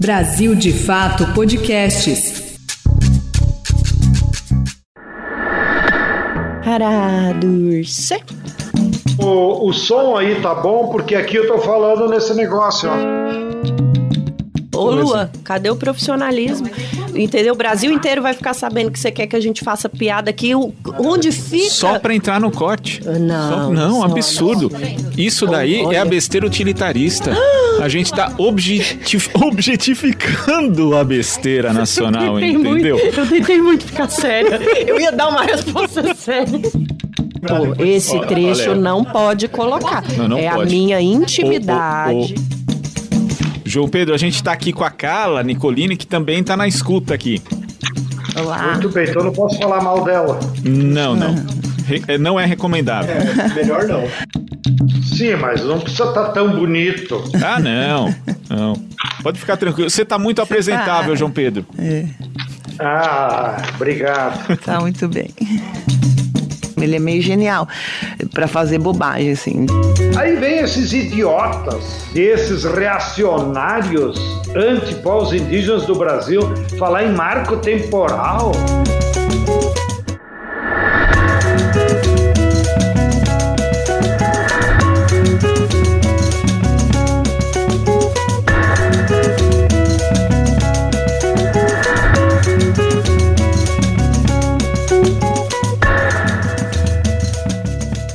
Brasil de Fato Podcasts. Arados. O, o som aí tá bom, porque aqui eu tô falando nesse negócio, ó. Ô, Lua, cadê o profissionalismo? Entendeu? O Brasil inteiro vai ficar sabendo que você quer que a gente faça piada aqui. O- Onde fica? Só pra entrar no corte. Não, Só- não, só- absurdo. Isso daí é a besteira utilitarista. A gente tá objetif- objetificando a besteira nacional, Tentei entendeu? Muito, eu tentei muito ficar séria. Eu ia dar uma resposta séria. Pô, esse Olha, trecho olha. não pode colocar. Não, não é a pode. minha intimidade. Ô, João Pedro, a gente tá aqui com a Carla Nicolini, que também tá na escuta aqui. Olá. Muito bem, então eu não posso falar mal dela. Não, não. Re- é, não é recomendável. Melhor não. Sim, mas não precisa estar tão bonito. Ah, não. Não. Pode ficar tranquilo. Você tá muito apresentável, João Pedro. Ah, obrigado. Tá muito bem. Ele é meio genial pra fazer bobagem, assim. Aí vem esses idiotas, esses reacionários anti-povos indígenas do Brasil falar em marco temporal.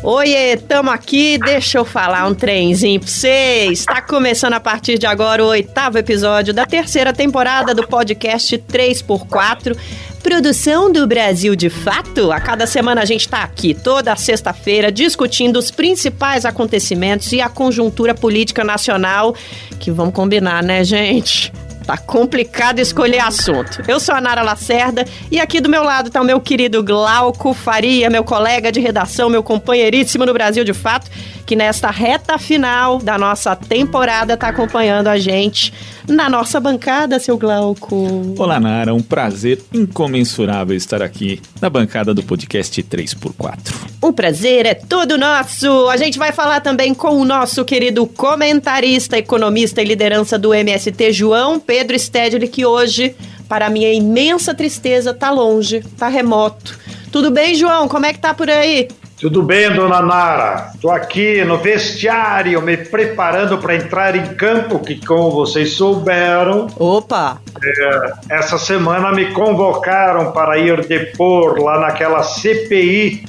Oiê, tamo aqui, deixa eu falar um trenzinho pra vocês. Está começando a partir de agora o oitavo episódio da terceira temporada do podcast 3x4. Produção do Brasil de Fato. A cada semana a gente tá aqui, toda sexta-feira, discutindo os principais acontecimentos e a conjuntura política nacional. Que vamos combinar, né, gente? Tá complicado escolher assunto. Eu sou a Nara Lacerda e aqui do meu lado tá o meu querido Glauco Faria, meu colega de redação, meu companheiríssimo no Brasil de Fato, que nesta reta final da nossa temporada tá acompanhando a gente na nossa bancada, seu Glauco. Olá, Nara. Um prazer incomensurável estar aqui na bancada do podcast 3x4. O prazer é todo nosso. A gente vai falar também com o nosso querido comentarista, economista e liderança do MST, João Pedro Stedley, que hoje, para minha imensa tristeza, tá longe, tá remoto. Tudo bem, João? Como é que tá por aí? Tudo bem, dona Nara? Estou aqui no vestiário, me preparando para entrar em campo, que como vocês souberam, Opa! é, essa semana me convocaram para ir depor lá naquela CPI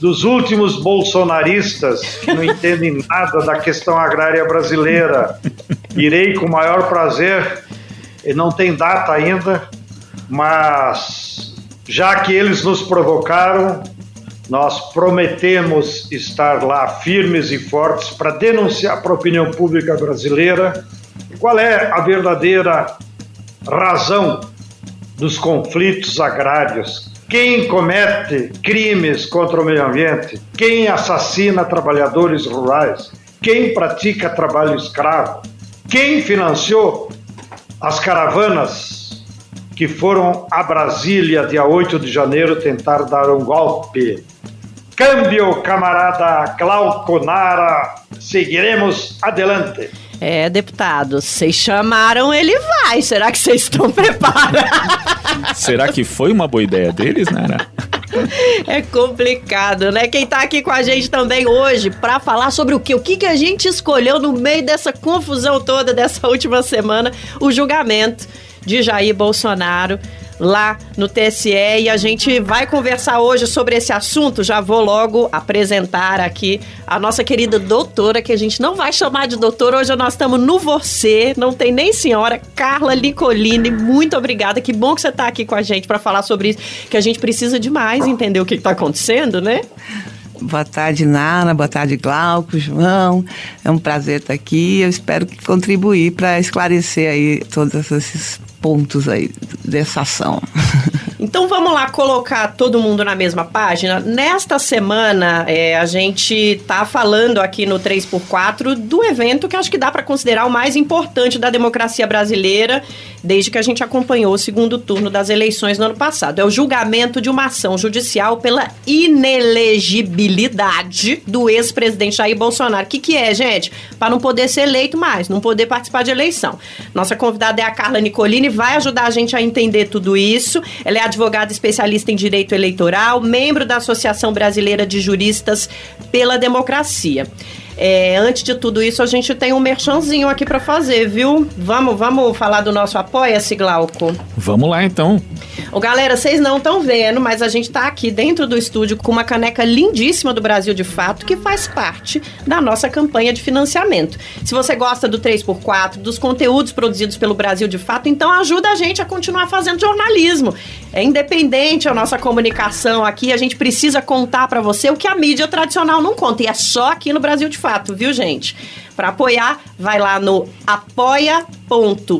dos últimos bolsonaristas que não entendem nada da questão agrária brasileira. Irei com o maior prazer, e não tem data ainda, mas já que eles nos provocaram, nós prometemos estar lá firmes e fortes para denunciar para a opinião pública brasileira qual é a verdadeira razão dos conflitos agrários. Quem comete crimes contra o meio ambiente? Quem assassina trabalhadores rurais? Quem pratica trabalho escravo? Quem financiou as caravanas que foram a Brasília, dia 8 de janeiro, tentar dar um golpe? Câmbio, camarada Glauco Nara, seguiremos adelante. É, deputado, vocês chamaram, ele vai. Será que vocês estão preparados? Será que foi uma boa ideia deles, Nara? É complicado, né? Quem tá aqui com a gente também hoje pra falar sobre o quê? O que, que a gente escolheu no meio dessa confusão toda dessa última semana? O julgamento de Jair Bolsonaro lá no TSE e a gente vai conversar hoje sobre esse assunto. Já vou logo apresentar aqui a nossa querida doutora, que a gente não vai chamar de doutora, hoje nós estamos no você, não tem nem senhora, Carla Nicolini. Muito obrigada, que bom que você está aqui com a gente para falar sobre isso, que a gente precisa demais entender o que está acontecendo, né? Boa tarde, Nara. Boa tarde, Glauco, João. É um prazer estar aqui. Eu espero contribuir para esclarecer aí todos esses pontos aí dessa ação. Então vamos lá colocar todo mundo na mesma página. Nesta semana, é, a gente tá falando aqui no 3x4 do evento que acho que dá para considerar o mais importante da democracia brasileira, desde que a gente acompanhou o segundo turno das eleições no ano passado. É o julgamento de uma ação judicial pela inelegibilidade do ex-presidente Jair Bolsonaro. O que, que é, gente? Para não poder ser eleito mais, não poder participar de eleição. Nossa convidada é a Carla Nicolini, vai ajudar a gente a entender tudo isso. Ela é advogada especialista em direito eleitoral, membro da Associação Brasileira de Juristas pela Democracia. É, antes de tudo isso, a gente tem um merchanzinho aqui para fazer, viu? Vamos, vamos falar do nosso Apoia-se, Glauco? Vamos lá, então. Ô, galera, vocês não estão vendo, mas a gente está aqui dentro do estúdio com uma caneca lindíssima do Brasil de Fato, que faz parte da nossa campanha de financiamento. Se você gosta do 3x4, dos conteúdos produzidos pelo Brasil de Fato, então ajuda a gente a continuar fazendo jornalismo. É independente a nossa comunicação aqui, a gente precisa contar para você o que a mídia tradicional não conta, e é só aqui no Brasil de Fato, viu, gente? Para apoiar, vai lá no apoia.c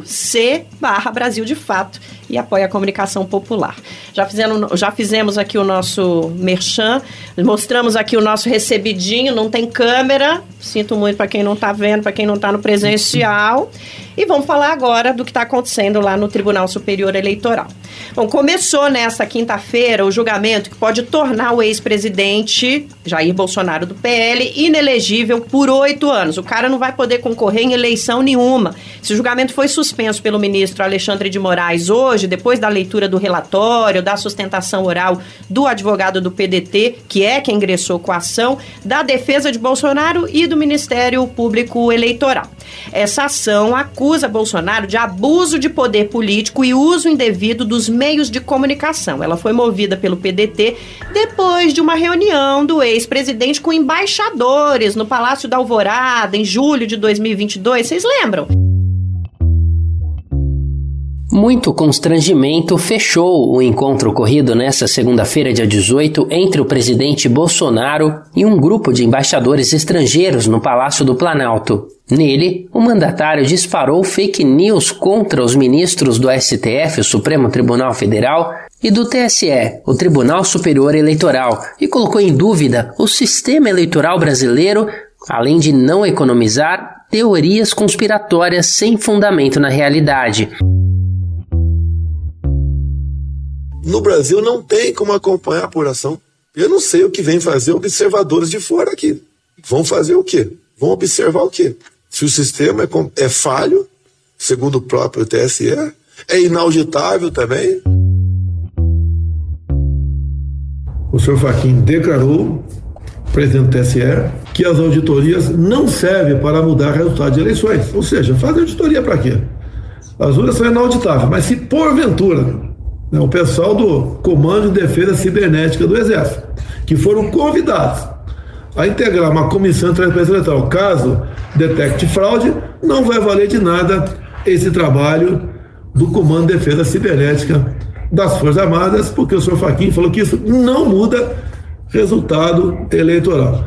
barra Brasil de Fato e apoia a comunicação popular. Já, fizemos, já fizemos aqui o nosso merchan, mostramos aqui o nosso recebidinho, não tem câmera, sinto muito para quem não está vendo, para quem não está no presencial. E vamos falar agora do que está acontecendo lá no Tribunal Superior Eleitoral. Bom, começou nesta quinta-feira o julgamento que pode tornar o ex-presidente Jair Bolsonaro do PL inelegível por oito anos. O cara não vai poder concorrer em eleição nenhuma. Esse julgamento foi suspenso pelo ministro Alexandre de Moraes hoje, depois da leitura do relatório, da sustentação oral do advogado do PDT, que é quem ingressou com a ação, da defesa de Bolsonaro e do Ministério Público Eleitoral. Essa ação acusa Bolsonaro de abuso de poder político e uso indevido dos meios de comunicação. Ela foi movida pelo PDT depois de uma reunião do ex-presidente com embaixadores no Palácio da Alvorada em julho de 2022. Vocês lembram? Muito constrangimento fechou o encontro ocorrido nesta segunda-feira, dia 18, entre o presidente Bolsonaro e um grupo de embaixadores estrangeiros no Palácio do Planalto. Nele, o mandatário disparou fake news contra os ministros do STF, o Supremo Tribunal Federal, e do TSE, o Tribunal Superior Eleitoral, e colocou em dúvida o sistema eleitoral brasileiro, além de não economizar teorias conspiratórias sem fundamento na realidade. No Brasil não tem como acompanhar a apuração. Eu não sei o que vem fazer observadores de fora aqui. Vão fazer o quê? Vão observar o quê? Se o sistema é, é falho, segundo o próprio TSE, é inauditável também. O senhor Faquim declarou, presidente do TSE, que as auditorias não servem para mudar resultado de eleições. Ou seja, fazer auditoria para quê? As urnas são inauditáveis, mas se porventura né, o pessoal do Comando de Defesa Cibernética do Exército, que foram convidados a integrar uma comissão de transparência eleitoral. Caso detecte fraude, não vai valer de nada esse trabalho do Comando de Defesa Cibernética das Forças Armadas, porque o senhor Faquim falou que isso não muda resultado eleitoral.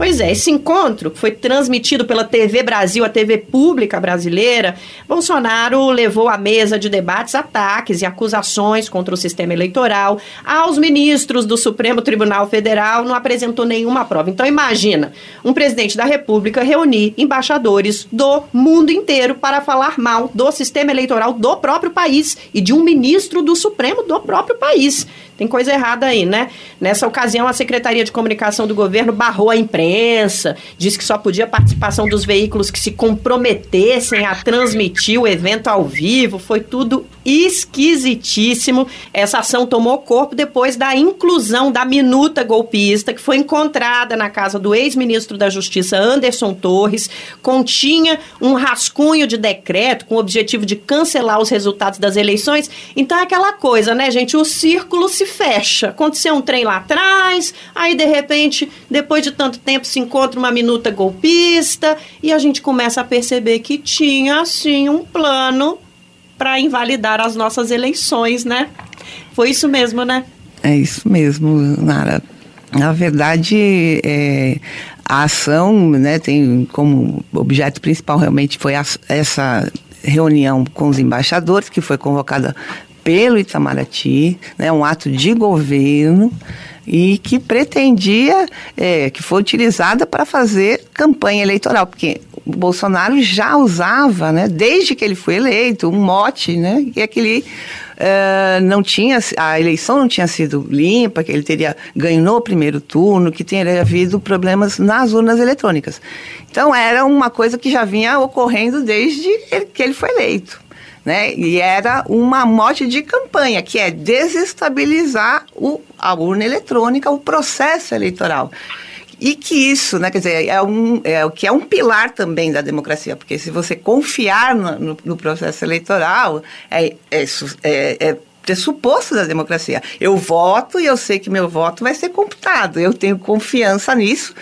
Pois é, esse encontro foi transmitido pela TV Brasil, a TV pública brasileira. Bolsonaro levou à mesa de debates ataques e acusações contra o sistema eleitoral. Aos ministros do Supremo Tribunal Federal não apresentou nenhuma prova. Então imagina, um presidente da República reunir embaixadores do mundo inteiro para falar mal do sistema eleitoral do próprio país e de um ministro do Supremo do próprio país. Tem coisa errada aí, né? Nessa ocasião, a Secretaria de Comunicação do governo barrou a imprensa, disse que só podia participação dos veículos que se comprometessem a transmitir o evento ao vivo. Foi tudo esquisitíssimo. Essa ação tomou corpo depois da inclusão da minuta golpista que foi encontrada na casa do ex-ministro da Justiça Anderson Torres. Continha um rascunho de decreto com o objetivo de cancelar os resultados das eleições. Então é aquela coisa, né, gente? O círculo se fecha. Aconteceu um trem lá atrás, aí de repente, depois de tanto tempo, se encontra uma minuta golpista e a gente começa a perceber que tinha, assim, um plano para invalidar as nossas eleições, né? Foi isso mesmo, né? É isso mesmo, Nara. Na verdade, é, a ação né, tem como objeto principal realmente foi a, essa reunião com os embaixadores, que foi convocada pelo Itamaraty, né, um ato de governo e que pretendia, é, que foi utilizada para fazer campanha eleitoral, porque o Bolsonaro já usava, né, desde que ele foi eleito, um mote, né, que é que ele uh, não tinha, a eleição não tinha sido limpa, que ele teria ganho no primeiro turno, que teria havido problemas nas urnas eletrônicas. Então era uma coisa que já vinha ocorrendo desde que ele foi eleito. Né? E era uma mote de campanha, que é desestabilizar o, a urna eletrônica, o processo eleitoral. E que isso, né, quer dizer, é, um, é que é um pilar também da democracia, porque se você confiar no, no, no processo eleitoral, é, é, é, é pressuposto da democracia. Eu voto e eu sei que meu voto vai ser computado, eu tenho confiança nisso.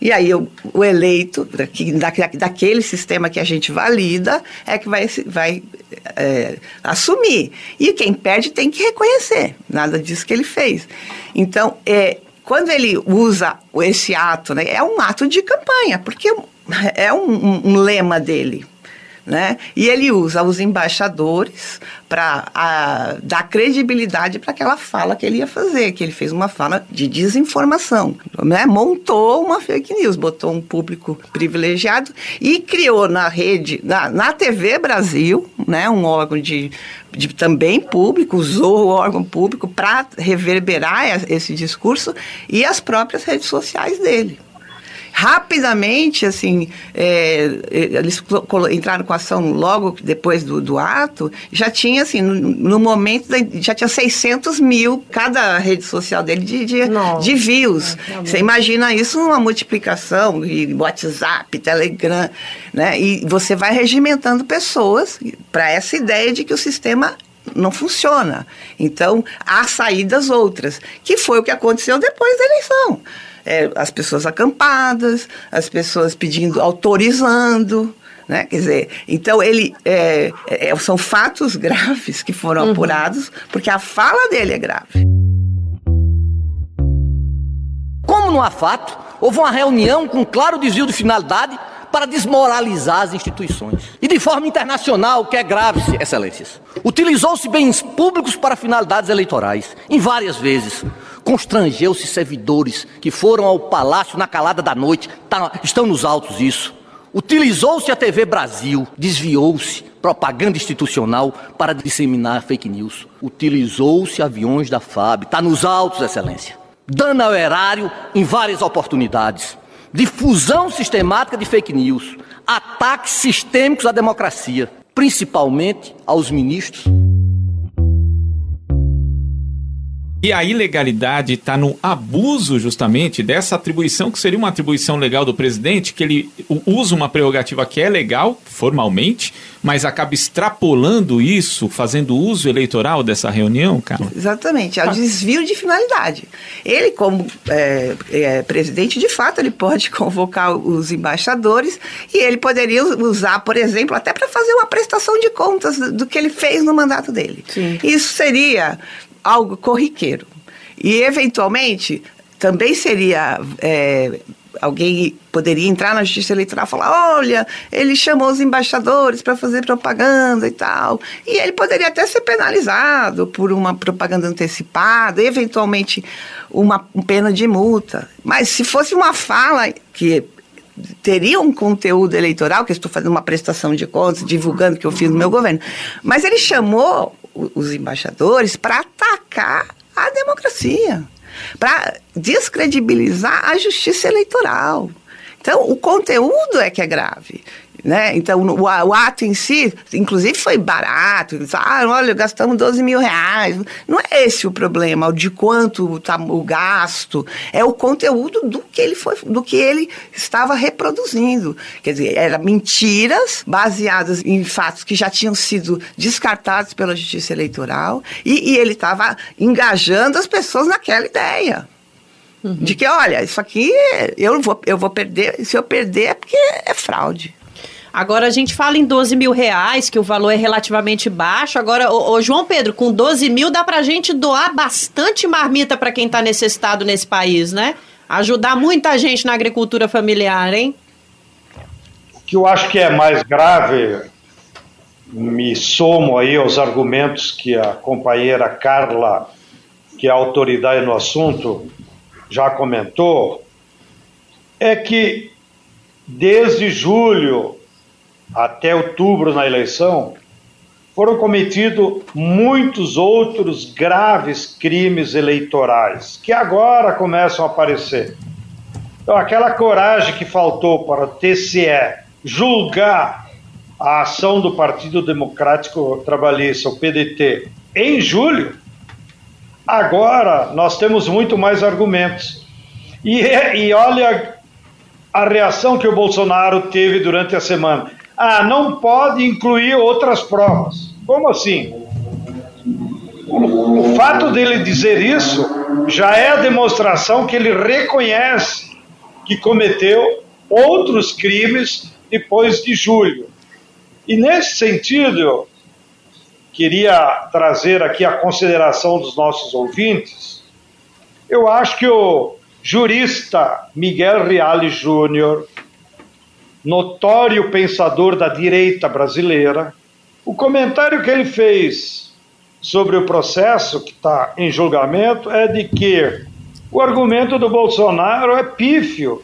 E aí o eleito daqui, da, daquele sistema que a gente valida é que vai, vai é, assumir. E quem perde tem que reconhecer. Nada disso que ele fez. Então, é, quando ele usa esse ato, né, é um ato de campanha, porque é um, um, um lema dele. Né? E ele usa os embaixadores para dar credibilidade para aquela fala que ele ia fazer, que ele fez uma fala de desinformação, né? montou uma fake news, botou um público privilegiado e criou na rede, na, na TV Brasil, né? um órgão de, de também público, usou o órgão público para reverberar esse discurso e as próprias redes sociais dele rapidamente, assim, é, é eles entraram com a ação logo depois do, do ato, já tinha, assim, no, no momento, da, já tinha 600 mil cada rede social dele de, de, de views. É, Você imagina isso numa multiplicação de WhatsApp, Telegram, né? E você vai regimentando pessoas para essa ideia de que o sistema não funciona. Então, há saídas outras, que foi o que aconteceu depois da eleição é, as pessoas acampadas, as pessoas pedindo, autorizando. Né? Quer dizer, então ele é, é, são fatos graves que foram uhum. apurados, porque a fala dele é grave. Como não há fato, houve uma reunião com claro desvio de finalidade para desmoralizar as instituições. E de forma internacional, que é grave, excelências. Utilizou-se bens públicos para finalidades eleitorais, em várias vezes, Constrangeu-se servidores que foram ao palácio na calada da noite, tá, estão nos autos isso. Utilizou-se a TV Brasil, desviou-se propaganda institucional para disseminar fake news. Utilizou-se aviões da FAB, está nos autos, Excelência. Dano ao erário em várias oportunidades. Difusão sistemática de fake news. Ataques sistêmicos à democracia, principalmente aos ministros. E a ilegalidade está no abuso justamente dessa atribuição, que seria uma atribuição legal do presidente, que ele usa uma prerrogativa que é legal, formalmente, mas acaba extrapolando isso, fazendo uso eleitoral dessa reunião, cara? Exatamente, é o desvio de finalidade. Ele, como é, é, presidente, de fato, ele pode convocar os embaixadores e ele poderia usar, por exemplo, até para fazer uma prestação de contas do que ele fez no mandato dele. Sim. Isso seria algo corriqueiro. E, eventualmente, também seria. É, alguém poderia entrar na justiça eleitoral e falar: olha, ele chamou os embaixadores para fazer propaganda e tal. E ele poderia até ser penalizado por uma propaganda antecipada, eventualmente uma pena de multa. Mas se fosse uma fala que teria um conteúdo eleitoral, que estou fazendo uma prestação de contas, divulgando que eu fiz no meu governo. Mas ele chamou os embaixadores para atacar a democracia, para descredibilizar a justiça eleitoral. Então, o conteúdo é que é grave. Né? Então, o, o, ato em si, inclusive, foi barato. Ah, olha, gastamos 12 mil reais. Não é esse o problema, de quanto tá o gasto. É o conteúdo do que ele foi, do que ele estava reproduzindo. Quer dizer, eram mentiras baseadas em fatos que já tinham sido descartados pela justiça eleitoral e, e ele estava engajando as pessoas naquela ideia. Uhum. De que, olha, isso aqui eu vou, eu vou perder, se eu perder é porque é fraude. Agora a gente fala em 12 mil reais, que o valor é relativamente baixo. Agora, ô, ô João Pedro, com 12 mil dá pra gente doar bastante marmita para quem tá necessitado nesse país, né? Ajudar muita gente na agricultura familiar, hein? O que eu acho que é mais grave, me somo aí aos argumentos que a companheira Carla, que é a autoridade no assunto, já comentou, é que desde julho até outubro na eleição, foram cometidos muitos outros graves crimes eleitorais que agora começam a aparecer. Então, aquela coragem que faltou para o TCE julgar a ação do Partido Democrático Trabalhista, o PDT, em julho, agora nós temos muito mais argumentos. E, e olha a reação que o Bolsonaro teve durante a semana. Ah, não pode incluir outras provas. Como assim? O, fato dele dizer isso já é a demonstração que ele reconhece que cometeu outros crimes depois de julho. E nesse sentido, eu queria trazer aqui a consideração dos nossos ouvintes. Eu acho que o jurista Miguel Reale Júnior, notório pensador da direita brasileira, o comentário que ele fez sobre o processo que está em julgamento é de que o argumento do Bolsonaro é pífio,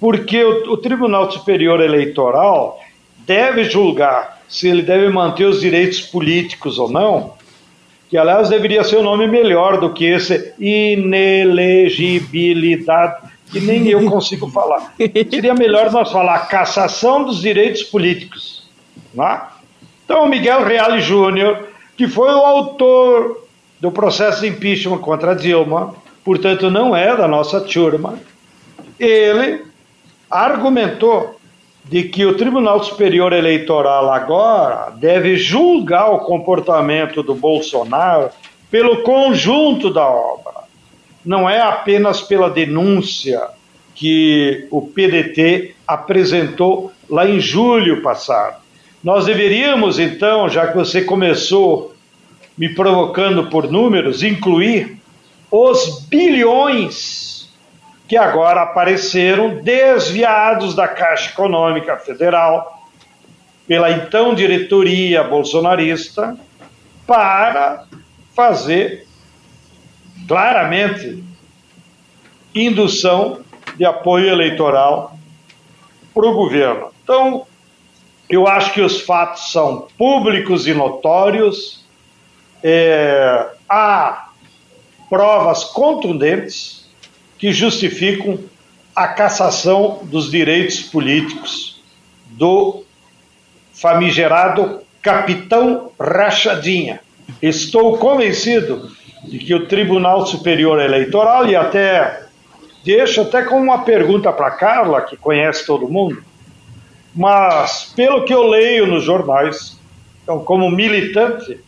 porque o, o Tribunal Superior Eleitoral deve julgar se ele deve manter os direitos políticos ou não, que aliás deveria ser um nome melhor do que esse inelegibilidade, que nem eu consigo falar. Seria melhor nós falar cassação dos direitos políticos. Não é? Então, Miguel Reale Júnior, que foi o autor do processo de impeachment contra Dilma, portanto não é da nossa turma, ele argumentou de que o Tribunal Superior Eleitoral agora deve julgar o comportamento do Bolsonaro pelo conjunto da obra, não é apenas pela denúncia que o PDT apresentou lá em julho passado. Nós deveríamos, então, já que você começou me provocando por números, incluir os bilhões que agora apareceram desviados da Caixa Econômica Federal pela então diretoria bolsonarista para fazer claramente indução de apoio eleitoral para o governo. Então, eu acho que os fatos são públicos e notórios, é, há provas contundentes que justificam a cassação dos direitos políticos do famigerado capitão Rachadinha. Estou convencido de que o Tribunal Superior Eleitoral, e até deixo até com uma pergunta para Carla, que conhece todo mundo, mas, pelo que eu leio nos jornais, então, como militante,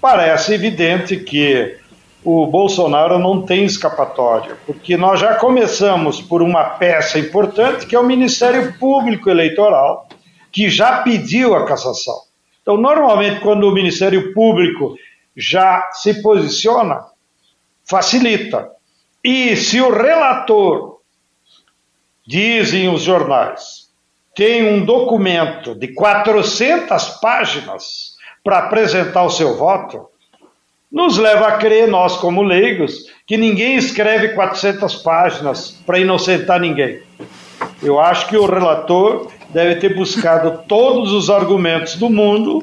parece evidente que o Bolsonaro não tem escapatória, porque nós já começamos por uma peça importante, que é o Ministério Público Eleitoral, que já pediu a cassação. Então, normalmente, quando o Ministério Público já se posiciona, facilita. E se o relator, dizem os jornais, tem um documento de 400 páginas para apresentar o seu voto, nos leva a crer, nós como leigos, que ninguém escreve 400 páginas para inocentar ninguém. Eu acho que o relator deve ter buscado todos os argumentos do mundo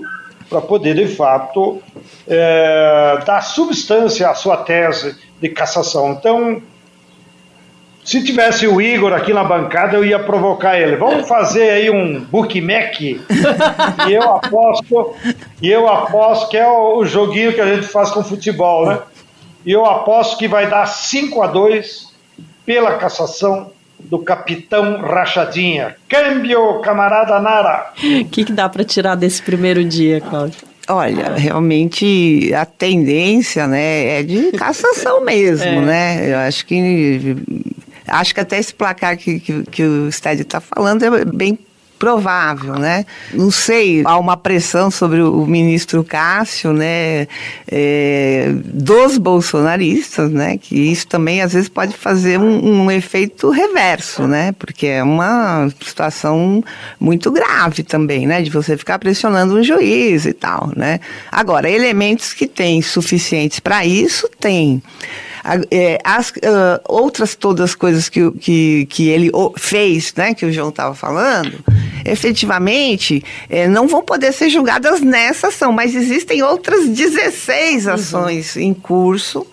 para poder, de fato, é, dar substância à sua tese de cassação. Então, se tivesse o Igor aqui na bancada, eu ia provocar ele. Vamos fazer aí um bookmack. e eu aposto, e eu aposto que é o, o joguinho que a gente faz com futebol, né? E eu aposto que vai dar 5 a 2 pela cassação do capitão Rachadinha. Câmbio, camarada Nara. O que, que dá para tirar desse primeiro dia, Cláudio? Olha, realmente a tendência, né, é de cassação mesmo, é. né? Eu acho que Acho que até esse placar que, que, que o Sted está falando é bem provável, né? Não sei, há uma pressão sobre o ministro Cássio, né, é, dos bolsonaristas, né, que isso também às vezes pode fazer um, um, efeito reverso, né, porque é uma situação muito grave também, né, de você ficar pressionando um juiz e tal, né. Agora, elementos que tem suficientes para isso, tem. É, as uh, outras todas as coisas que, que, que ele fez, né, que o João estava falando, efetivamente é, não vão poder ser julgadas nessa ação, mas existem outras 16 uhum. ações uhum. em curso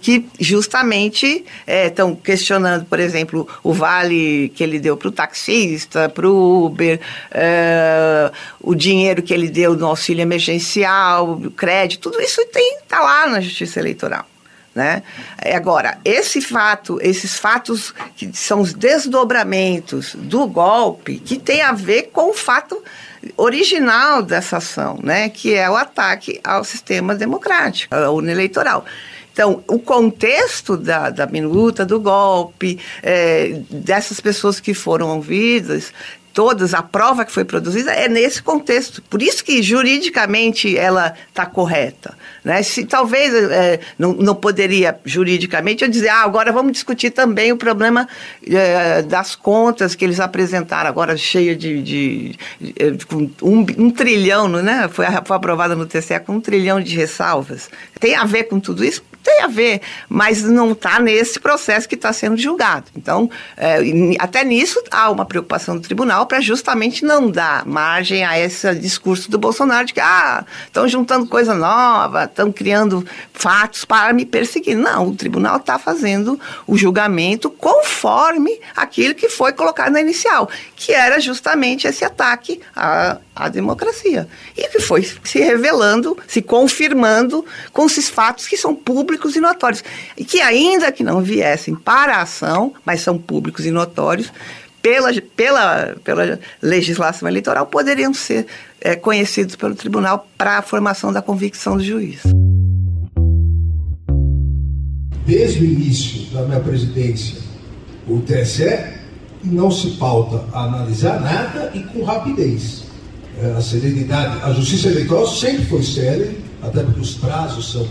que justamente estão é, questionando, por exemplo, o vale que ele deu para o taxista, para o Uber, é, o dinheiro que ele deu no auxílio emergencial, o crédito, tudo isso está lá na Justiça Eleitoral. Né? Agora, esse fato, esses fatos que são os desdobramentos do golpe, que tem a ver com o fato original dessa ação, né? que é o ataque ao sistema democrático, ao urna eleitoral. Então, o contexto da, da minuta, do golpe, é, dessas pessoas que foram ouvidas, todas, a prova que foi produzida é nesse contexto. Por isso que juridicamente ela está correta. Né? Se talvez é, não, não poderia juridicamente eu dizer, ah, agora vamos discutir também o problema é, das contas que eles apresentaram, agora cheia de, de, de, de um, um, trilhão, né? Foi, foi aprovada no TCE com um trilhão de ressalvas. Tem a ver com tudo isso? Tem a ver, mas não está nesse processo que está sendo julgado. Então, é, até nisso há uma preocupação do tribunal para justamente não dar margem a esse discurso do Bolsonaro de que ah, estão juntando coisa nova, estão criando fatos para me perseguir. Não, o tribunal está fazendo o julgamento conforme aquilo que foi colocado na inicial, que era justamente esse ataque à, à democracia. E que foi se revelando, se confirmando com esses fatos que são públicos e notórios. E que, ainda que não viessem para a ação, mas são públicos e notórios, pela, pela, pela legislação eleitoral, poderiam ser é, conhecidos pelo tribunal para a formação da convicção do juiz. Desde o início da minha presidência, o TSE não se pauta a analisar nada e com rapidez. É, a serenidade, a justiça eleitoral sempre foi séria, até porque os prazos são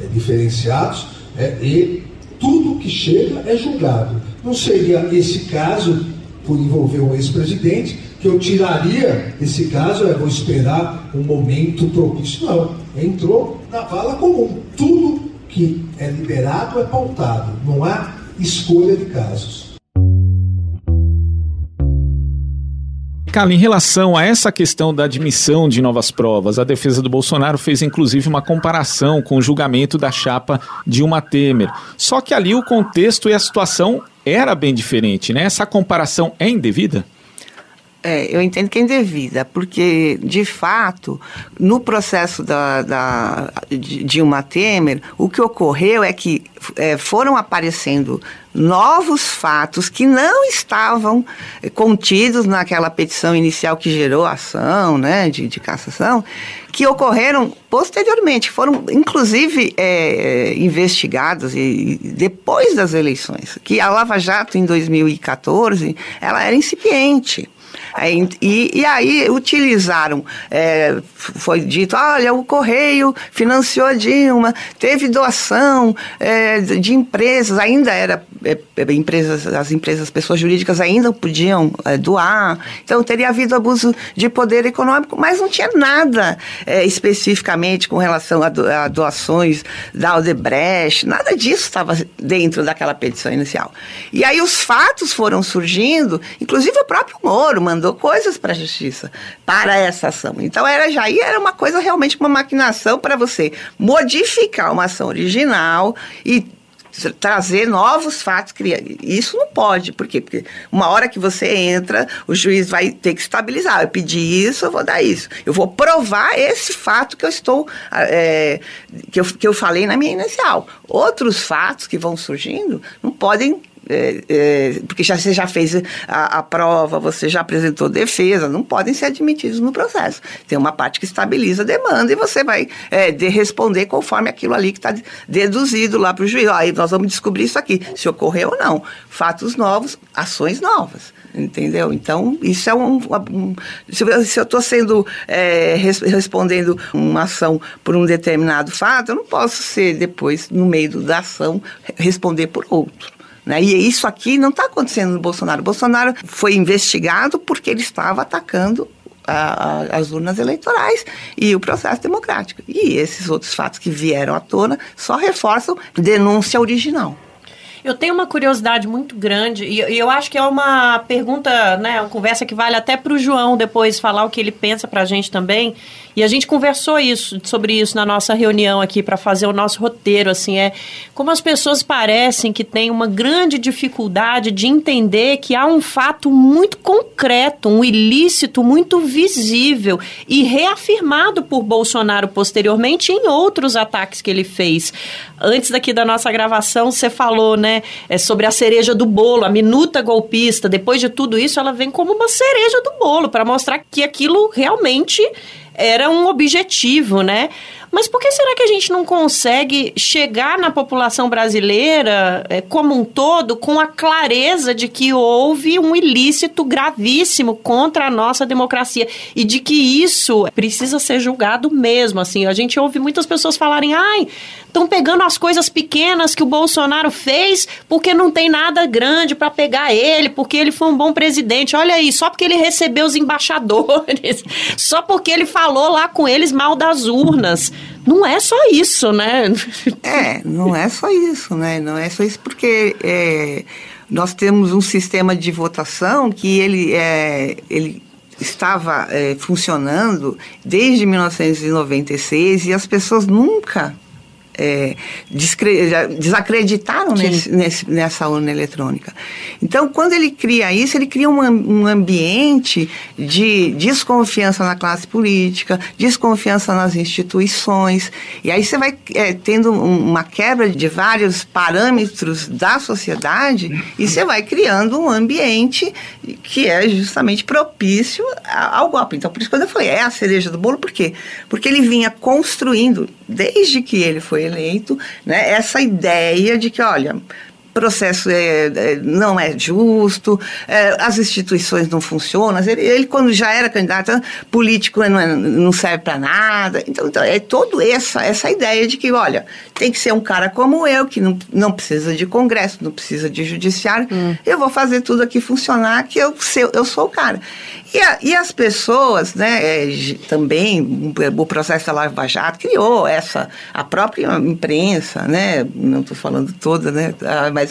é, diferenciados é, e tudo que chega é julgado. Não seria esse caso, por envolver um ex-presidente, que eu tiraria esse caso, eu vou esperar um momento propício. Não, entrou na vala comum. Tudo que é liberado é pautado, não há escolha de casos. Carla, em relação a essa questão da admissão de novas provas, a defesa do Bolsonaro fez inclusive uma comparação com o julgamento da chapa Dilma Temer. Só que ali o contexto e a situação era bem diferente, né? Essa comparação é indevida? É, eu entendo que é indevida, porque, de fato, no processo da, da de Dilma Temer, o que ocorreu é que é, foram aparecendo novos fatos que não estavam é, contidos naquela petição inicial que gerou a ação né, de, de cassação, que ocorreram posteriormente, foram inclusive é, investigados e, depois das eleições, que a Lava Jato em 2014 ela era incipiente. E, e aí utilizaram, é, foi dito, olha, o Correio financiou Dilma, teve doação é, de empresas, ainda era é, é, empresas, as empresas, pessoas jurídicas ainda podiam é, doar, então teria havido abuso de poder econômico, mas não tinha nada é, especificamente com relação a, do, a doações da Odebrecht, nada disso estava dentro daquela petição inicial. E aí os fatos foram surgindo, inclusive o próprio Moro mandou coisas para a justiça para essa ação. Então era já era uma coisa realmente uma maquinação para você modificar uma ação original e trazer novos fatos. Isso não pode, por quê? Porque uma hora que você entra, o juiz vai ter que estabilizar. Eu pedi isso, eu vou dar isso. Eu vou provar esse fato que eu estou. É, que, eu, que eu falei na minha inicial. Outros fatos que vão surgindo não podem é, é, porque já, você já fez a, a, prova, você já apresentou defesa, não podem ser admitidos no processo. Tem uma parte que estabiliza a demanda e você vai é, de responder conforme aquilo ali que está deduzido lá para o juiz. Aí nós vamos descobrir isso aqui, se ocorreu ou não. Fatos novos, ações novas. Entendeu? Então, isso é um. um se eu estou sendo. É, res, respondendo uma ação por um determinado fato, eu não posso ser depois, no meio da ação, responder por outro. Né? E isso aqui não está acontecendo no Bolsonaro. O Bolsonaro foi investigado porque ele estava atacando a, a, as urnas eleitorais e o processo democrático. E esses outros fatos que vieram à tona só reforçam denúncia original. Eu tenho uma curiosidade muito grande e, eu acho que é uma pergunta, né, uma conversa que vale até para o João depois falar o que ele pensa para a gente também. E a gente conversou isso, sobre isso na nossa reunião aqui para fazer o nosso roteiro, assim, é como as pessoas parecem que têm uma grande dificuldade de entender que há um fato muito concreto, um ilícito muito visível e reafirmado por Bolsonaro posteriormente em outros ataques que ele fez. Antes daqui da nossa gravação, você falou, né, é sobre a cereja do bolo, a minuta golpista. Depois de tudo isso, ela vem como uma cereja do bolo para mostrar que aquilo realmente era um objetivo, né? Mas por que será que a gente não consegue chegar na população brasileira é, como um todo com a clareza de que houve um ilícito gravíssimo contra a nossa democracia e de que isso precisa ser julgado mesmo? Assim, a gente ouve muitas pessoas falarem, ai, estão pegando as coisas pequenas que o Bolsonaro fez porque não tem nada grande para pegar ele, porque ele foi um bom presidente. Olha aí, só porque ele recebeu os embaixadores, só porque ele falou lá com eles mal das urnas. Não é só isso, né? É, não é só isso, né? Não é só isso porque é, nós temos um sistema de votação que ele, é, ele estava é, funcionando desde 1996 e as pessoas nunca é, desacreditaram nesse, nesse, nessa urna eletrônica. Então, quando ele cria isso, ele cria um, um ambiente de desconfiança na classe política, desconfiança nas instituições, e aí você vai é, tendo uma quebra de vários parâmetros da sociedade e você vai criando um ambiente que é justamente propício ao golpe. Então, por isso, quando eu falei, é a cereja do bolo, por quê? Porque ele vinha construindo, desde que ele foi eleito, né, essa ideia de que, olha, processo é, é, não é justo, é, as instituições não funcionam. Ele, ele, quando já era candidato político, não, é, não serve para nada. Então, então, é toda essa, essa ideia de que, olha, tem que ser um cara como eu, que não, não precisa de Congresso, não precisa de Judiciário. Hum. Eu vou fazer tudo aqui funcionar, que eu, eu sou o cara. E, a, e as pessoas, né, é, também, o processo da Lava Jato criou essa, a própria imprensa, né, não estou falando toda, né, mas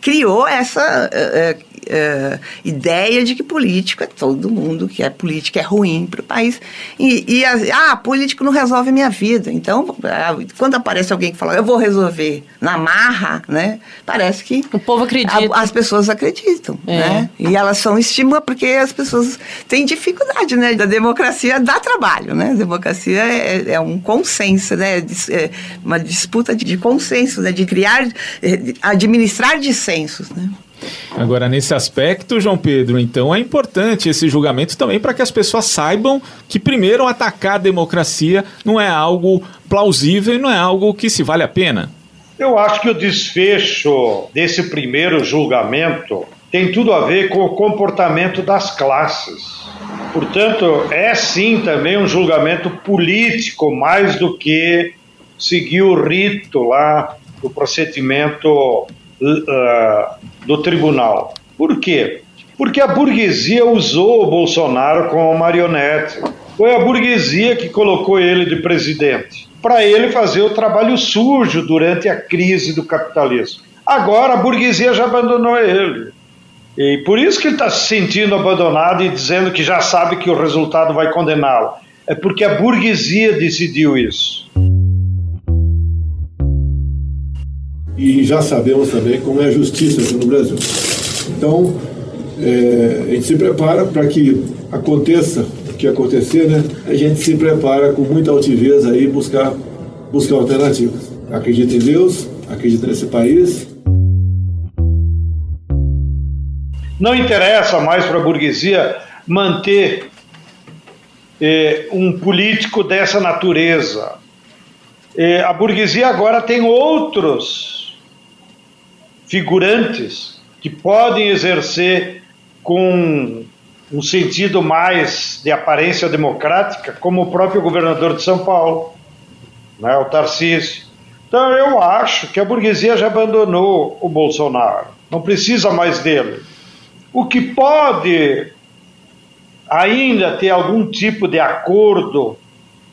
criou essa é, é, ideia de que político é todo mundo, que é política é ruim para o país. E, e ah, político não resolve minha vida. Então, ah, quando aparece alguém que fala, eu vou resolver na marra, né? Parece que. O povo acredita. A, as pessoas acreditam, é. né? E elas são estímulo porque as pessoas têm dificuldade, né? Da democracia dá trabalho, né? A democracia é, é um consenso, né? É uma disputa de, consenso, né? De criar, é, administrar dissensos, né? Agora, nesse aspecto, João Pedro, então é importante esse julgamento também para que as pessoas saibam que, primeiro, atacar a democracia não é algo plausível e não é algo que se vale a pena. Eu acho que o desfecho desse primeiro julgamento tem tudo a ver com o comportamento das classes. Portanto, é sim também um julgamento político, mais do que seguir o rito lá do procedimento uh, do tribunal. Por quê? Porque a burguesia usou o Bolsonaro como marionete. Foi a burguesia que colocou ele de presidente, para ele fazer o trabalho sujo durante a crise do capitalismo. Agora a burguesia já abandonou ele. E por isso que ele está se sentindo abandonado e dizendo que já sabe que o resultado vai condená-lo. É porque a burguesia decidiu isso. E já sabemos também como é a justiça aqui no Brasil. Então, é, a gente se prepara para que aconteça o que acontecer, né? A gente se prepara com muita altivez aí buscar, buscar alternativas. Acredita em Deus, acredita nesse país. Não interessa mais para a burguesia manter é, um político dessa natureza. É, a burguesia agora tem outros figurantes que podem exercer com um sentido mais de aparência democrática, como o próprio governador de São Paulo, né, o Tarcísio. Então eu acho que a burguesia já abandonou o Bolsonaro, não precisa mais dele. O que pode ainda ter algum tipo de acordo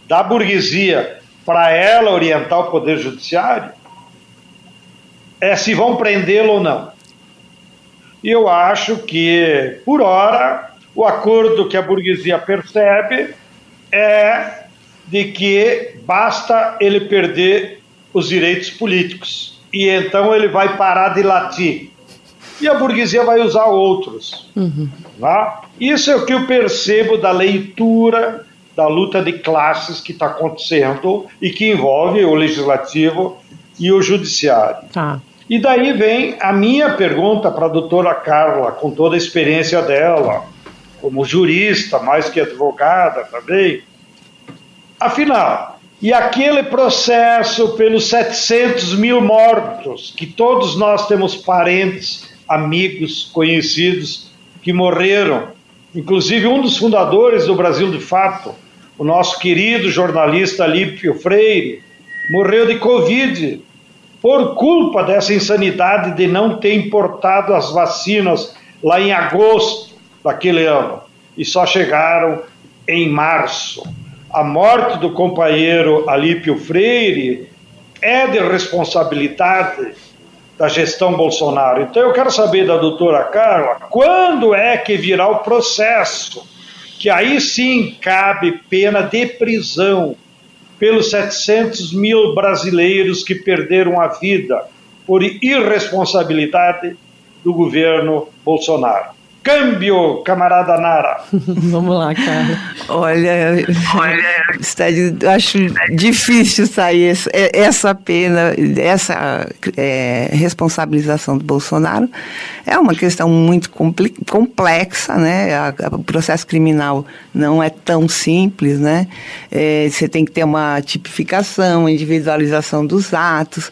da burguesia para ela orientar o Poder Judiciário? É se vão prendê-lo ou não. E eu acho que, por hora, o acordo que a burguesia percebe é de que basta ele perder os direitos políticos. E então ele vai parar de latir. E a burguesia vai usar outros. Uhum. Tá? Isso é o que eu percebo da leitura da luta de classes que está acontecendo e que envolve o legislativo e o judiciário. Tá. E daí vem a minha pergunta para a doutora Carla, com toda a experiência dela, como jurista, mais que advogada também. Afinal, e aquele processo pelos 700 mil mortos, que todos nós temos parentes, amigos, conhecidos que morreram, inclusive um dos fundadores do Brasil de Fato, o nosso querido jornalista Lípio Freire, morreu de Covid por culpa dessa insanidade de não ter importado as vacinas lá em agosto daquele ano e só chegaram em março. A morte do companheiro Alípio Freire é de responsabilidade da gestão Bolsonaro. Então eu quero saber da doutora Carla quando é que virá o processo que aí sim cabe pena de prisão pelos 700 mil brasileiros que perderam a vida por irresponsabilidade do governo Bolsonaro. Câmbio, camarada Nara. Vamos lá, cara. Olha, Olha acho difícil sair é, essa pena, essa é, responsabilização do Bolsonaro. É uma questão muito complexa, né? o processo criminal não é tão simples, né? É, você tem que ter uma tipificação, individualização dos atos.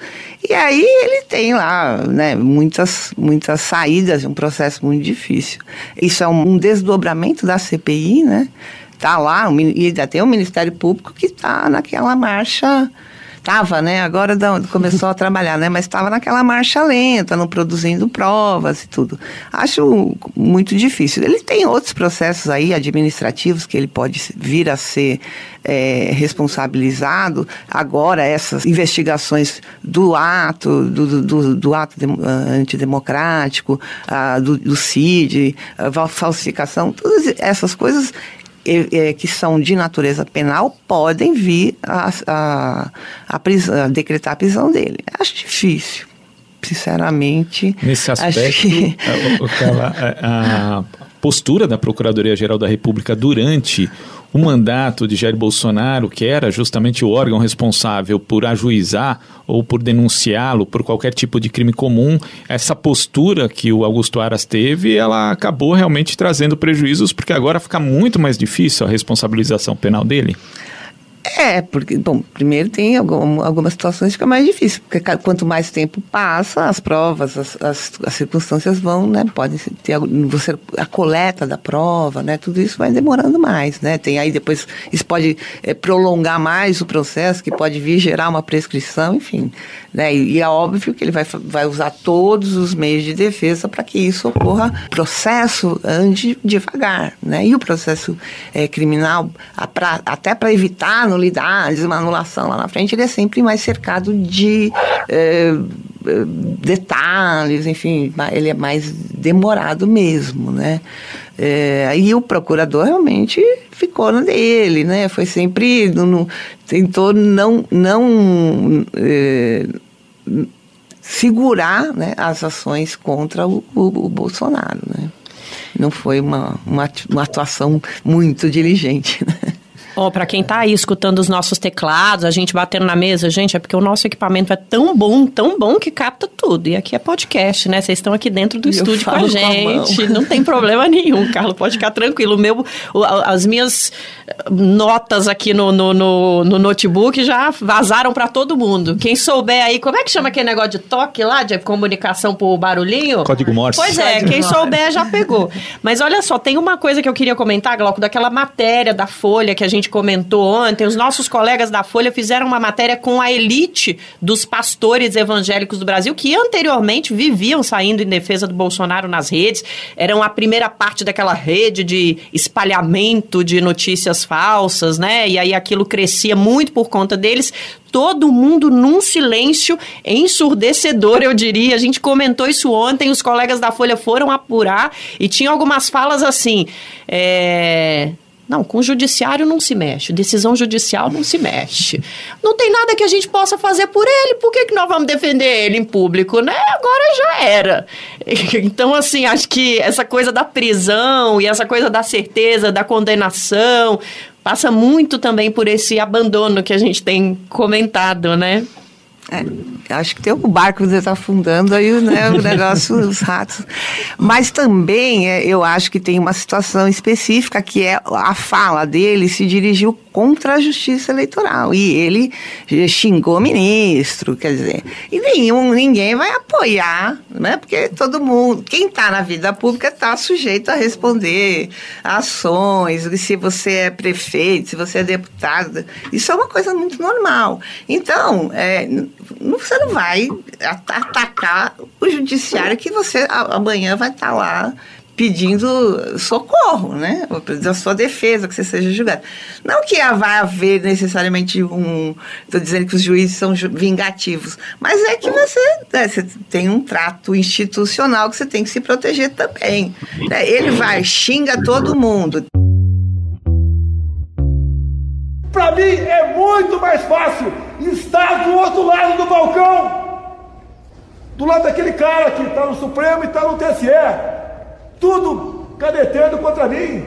E aí ele tem lá né, muitas, muitas saídas, um processo muito difícil. Isso é um, desdobramento da CPI, né? Está lá, e ainda tem o Ministério Público que está naquela marcha Estava, né? Agora começou a trabalhar, né? Mas estava naquela marcha lenta, não produzindo provas e tudo. Acho muito difícil. Ele tem outros processos aí administrativos que ele pode vir a ser é, responsabilizado. Agora, essas investigações do ato, do, do, do ato de, uh, antidemocrático, uh, do, do CID, uh, falsificação, todas essas coisas que são de natureza penal podem vir a, a, a, prisão, a decretar a prisão dele. Acho difícil, sinceramente. Nesse aspecto, que... a, a postura da Procuradoria-Geral da República durante o mandato de Jair Bolsonaro, que era justamente o órgão responsável por ajuizar ou por denunciá-lo por qualquer tipo de crime comum, essa postura que o Augusto Aras teve, ela acabou realmente trazendo prejuízos, porque agora fica muito mais difícil a responsabilização penal dele. É, porque, bom, primeiro tem algum, algumas situações que fica mais difícil, porque quanto mais tempo passa, as provas, as, as, as circunstâncias vão, né, podem ter, você, a coleta da prova, né, tudo isso vai demorando mais, né, tem aí depois, isso pode é, prolongar mais o processo, que pode vir gerar uma prescrição, enfim, né, e, e é óbvio que ele vai, vai usar todos os meios de defesa para que isso ocorra, processo ande devagar, né, e o processo é, criminal, a, pra, até para evitar nulidades, uma anulação lá na frente, ele é sempre mais cercado de é, detalhes, enfim, ele é mais demorado mesmo, né? É, o procurador realmente ficou na dele, né? Foi sempre no, no, tentou não não é, segurar né, as ações contra o, o, o Bolsonaro, né? Não foi uma, uma, uma atuação muito diligente. Né? Ó, oh, para quem tá aí escutando os nossos teclados, a gente batendo na mesa, gente, é porque o nosso equipamento é tão bom, tão bom que capta tudo. E aqui é podcast, né? Vocês estão aqui dentro do estúdio com a gente. Com a não tem problema nenhum, Carlos. Pode ficar tranquilo. O meu, as minhas notas aqui no, no, no, no notebook já vazaram para todo mundo. Quem souber aí, como é que chama aquele negócio de toque lá, de comunicação por barulhinho? Código Morse. Pois é, quem souber já pegou. Mas olha só, tem uma coisa que eu queria comentar, Glauco, daquela matéria da Folha que a gente comentou ontem, os nossos colegas da Folha fizeram uma matéria com a elite dos pastores evangélicos do Brasil, que anteriormente viviam saindo em defesa do Bolsonaro nas redes, eram a primeira parte daquela rede de espalhamento de notícias falsas, né? E aí aquilo crescia muito por conta deles todo mundo num silêncio ensurdecedor, eu diria. A gente comentou isso ontem, os colegas da Folha foram apurar e tinha algumas falas assim. É... Não, com o judiciário não se mexe, decisão judicial não se mexe. Não tem nada que a gente possa fazer por ele, por que, que nós vamos defender ele em público, né? Agora já era. Então, assim, acho que essa coisa da prisão e essa coisa da certeza, da condenação, passa muito também por esse abandono que a gente tem comentado, né? É, acho que tem o barco que está afundando aí né, o negócio, os ratos. Mas também é, eu acho que tem uma situação específica que é a fala dele se dirigiu contra a justiça eleitoral. E ele xingou ministro, quer dizer. E nenhum, ninguém vai apoiar, né? Porque todo mundo, quem está na vida pública está sujeito a responder ações, se você é prefeito, se você é deputado. Isso é uma coisa muito normal. Então, é, você não vai atacar o judiciário que você amanhã vai estar tá lá pedindo socorro, né? Da sua defesa, que você seja julgado. Não que vai haver necessariamente um. Estou dizendo que os juízes são vingativos, mas é que você, né, você tem um trato institucional que você tem que se proteger também. Né? Ele vai, xinga todo mundo. Para mim é muito mais fácil estar do outro lado do balcão, do lado daquele cara que está no Supremo e está no TSE tudo canetando contra mim.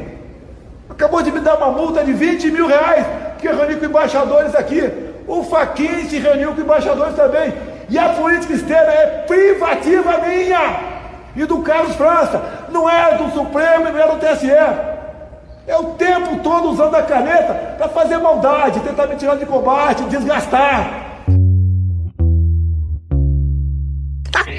Acabou de me dar uma multa de 20 mil reais, que eu reuni com embaixadores aqui. O Faquin se reuniu com embaixadores também. E a política externa é privativa minha e do Carlos França. Não é do Supremo e não é do TSE. É o tempo todo usando a caneta para fazer maldade, tentar me tirar de combate, desgastar.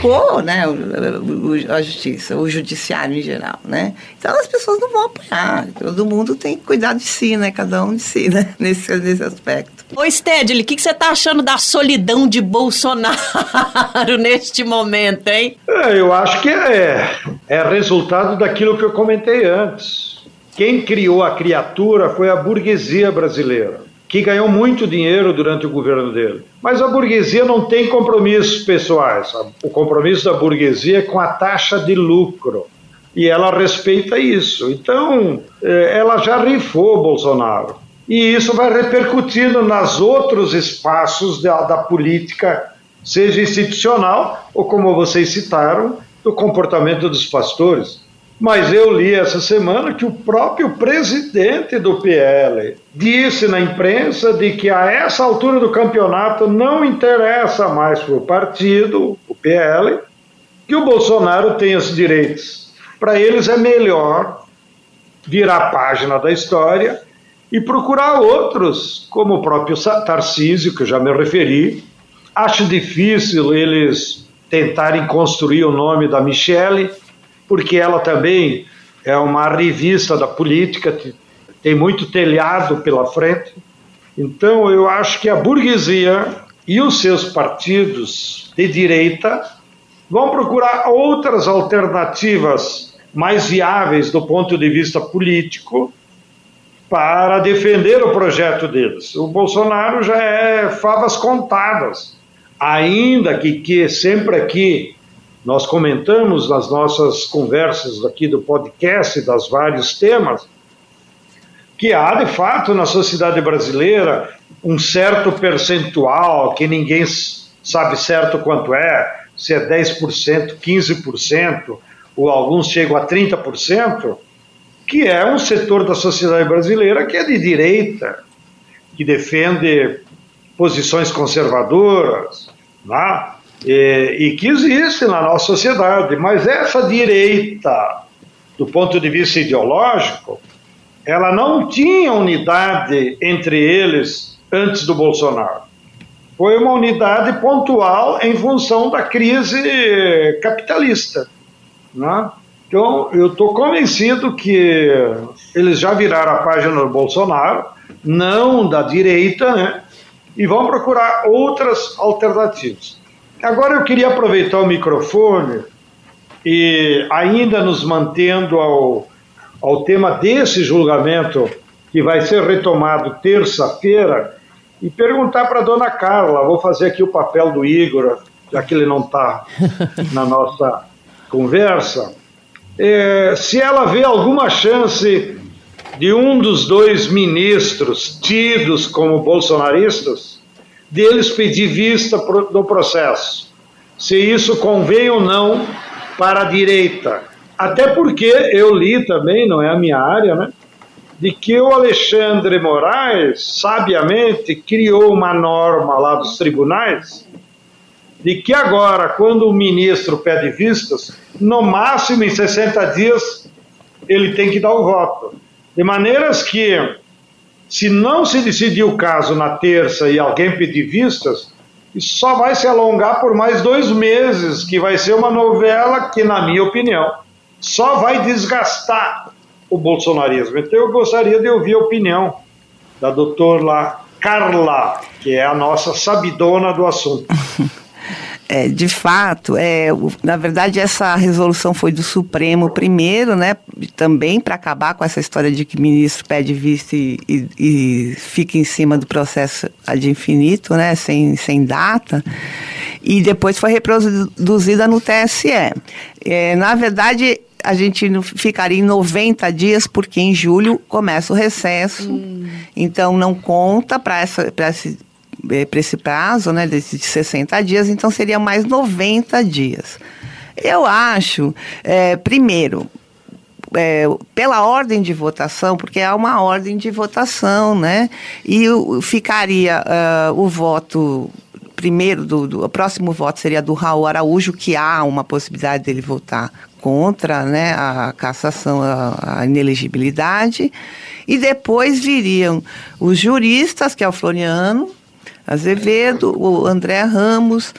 atacou né, o, a justiça, o judiciário em geral, né? Então as pessoas não vão apoiar. Todo mundo tem que cuidar de si, né? Cada um de si, né? Nesse, nesse aspecto. Ô, Stedley, o que, que você tá achando da solidão de Bolsonaro neste momento, hein? É, eu acho que é, é resultado daquilo que eu comentei antes. Quem criou a criatura foi a burguesia brasileira que ganhou muito dinheiro durante o governo dele. Mas a burguesia não tem compromissos pessoais. O compromisso da burguesia é com a taxa de lucro. E ela respeita isso. Então, é, ela já rifou Bolsonaro. E isso vai repercutindo nos outros espaços da, da política, seja institucional ou, como vocês citaram, do comportamento dos pastores. Mas eu li essa semana que o próprio presidente do PL disse na imprensa de que a essa altura do campeonato não interessa mais para o partido, o PL, que o Bolsonaro tenha os direitos. Para eles é melhor virar a página da história e procurar outros, como o próprio Tarcísio, que eu já me referi. Acho difícil eles tentarem construir o nome da Michele porque ela também é uma revista da política, tem muito telhado pela frente. Então, eu acho que a burguesia e os seus partidos de direita vão procurar outras alternativas mais viáveis do ponto de vista político para defender o projeto deles. O Bolsonaro já é favas contadas, ainda que, que sempre aqui nós comentamos nas nossas conversas aqui do podcast, das vários temas, que há de fato na sociedade brasileira um certo percentual que ninguém sabe certo quanto é, se é 10%, 15%, ou alguns chegam a 30%, que é um setor da sociedade brasileira que é de direita, que defende posições conservadoras, né? E, e que existe na nossa sociedade, mas essa direita, do ponto de vista ideológico, ela não tinha unidade entre eles antes do Bolsonaro. Foi uma unidade pontual em função da crise capitalista. Né? Então, eu estou convencido que eles já viraram a página do Bolsonaro, não da direita, né? E vão procurar outras alternativas. Agora eu queria aproveitar o microfone e ainda nos mantendo ao, ao tema desse julgamento que vai ser retomado terça-feira e perguntar para a dona Carla, vou fazer aqui o papel do Igor, já que ele não está na nossa conversa, é, se ela vê alguma chance de um dos dois ministros tidos como bolsonaristas deles pedir vista do processo, se isso convém ou não para a direita. Até porque eu li também, não é a minha área, né? De que o Alexandre Moraes, sabiamente, criou uma norma lá dos tribunais de que agora, quando o ministro pede vistas, no máximo em 60 dias ele tem que dar o voto. De maneiras que, se não se decidir o caso na terça e alguém pedir vistas, isso só vai se alongar por mais dois meses, que vai ser uma novela que, na minha opinião, só vai desgastar o bolsonarismo. Então eu gostaria de ouvir a opinião da doutora Carla, que é a nossa sabidona do assunto. É, de fato, é, na verdade, essa resolução foi do Supremo primeiro, né? Também para acabar com essa história de que o ministro pede vista e, e, e, fica em cima do processo ad infinito, né? Sem, sem data. E depois foi reproduzida no TSE. É, na verdade, a gente ficaria em 90 dias, porque em julho começa o recesso. Hum. Então, não conta para esse é, para esse prazo, né, de 60 dias, então seria mais 90 dias. Eu acho, é, primeiro, é, pela ordem de votação, porque há uma ordem de votação, né? E ficaria uh, o voto primeiro do, do, o próximo voto seria do Raul Araújo, que há uma possibilidade dele votar contra, né, a cassação, a, a inelegibilidade, e depois viriam os juristas, que é o Floriano, Azevedo, o André Ramos,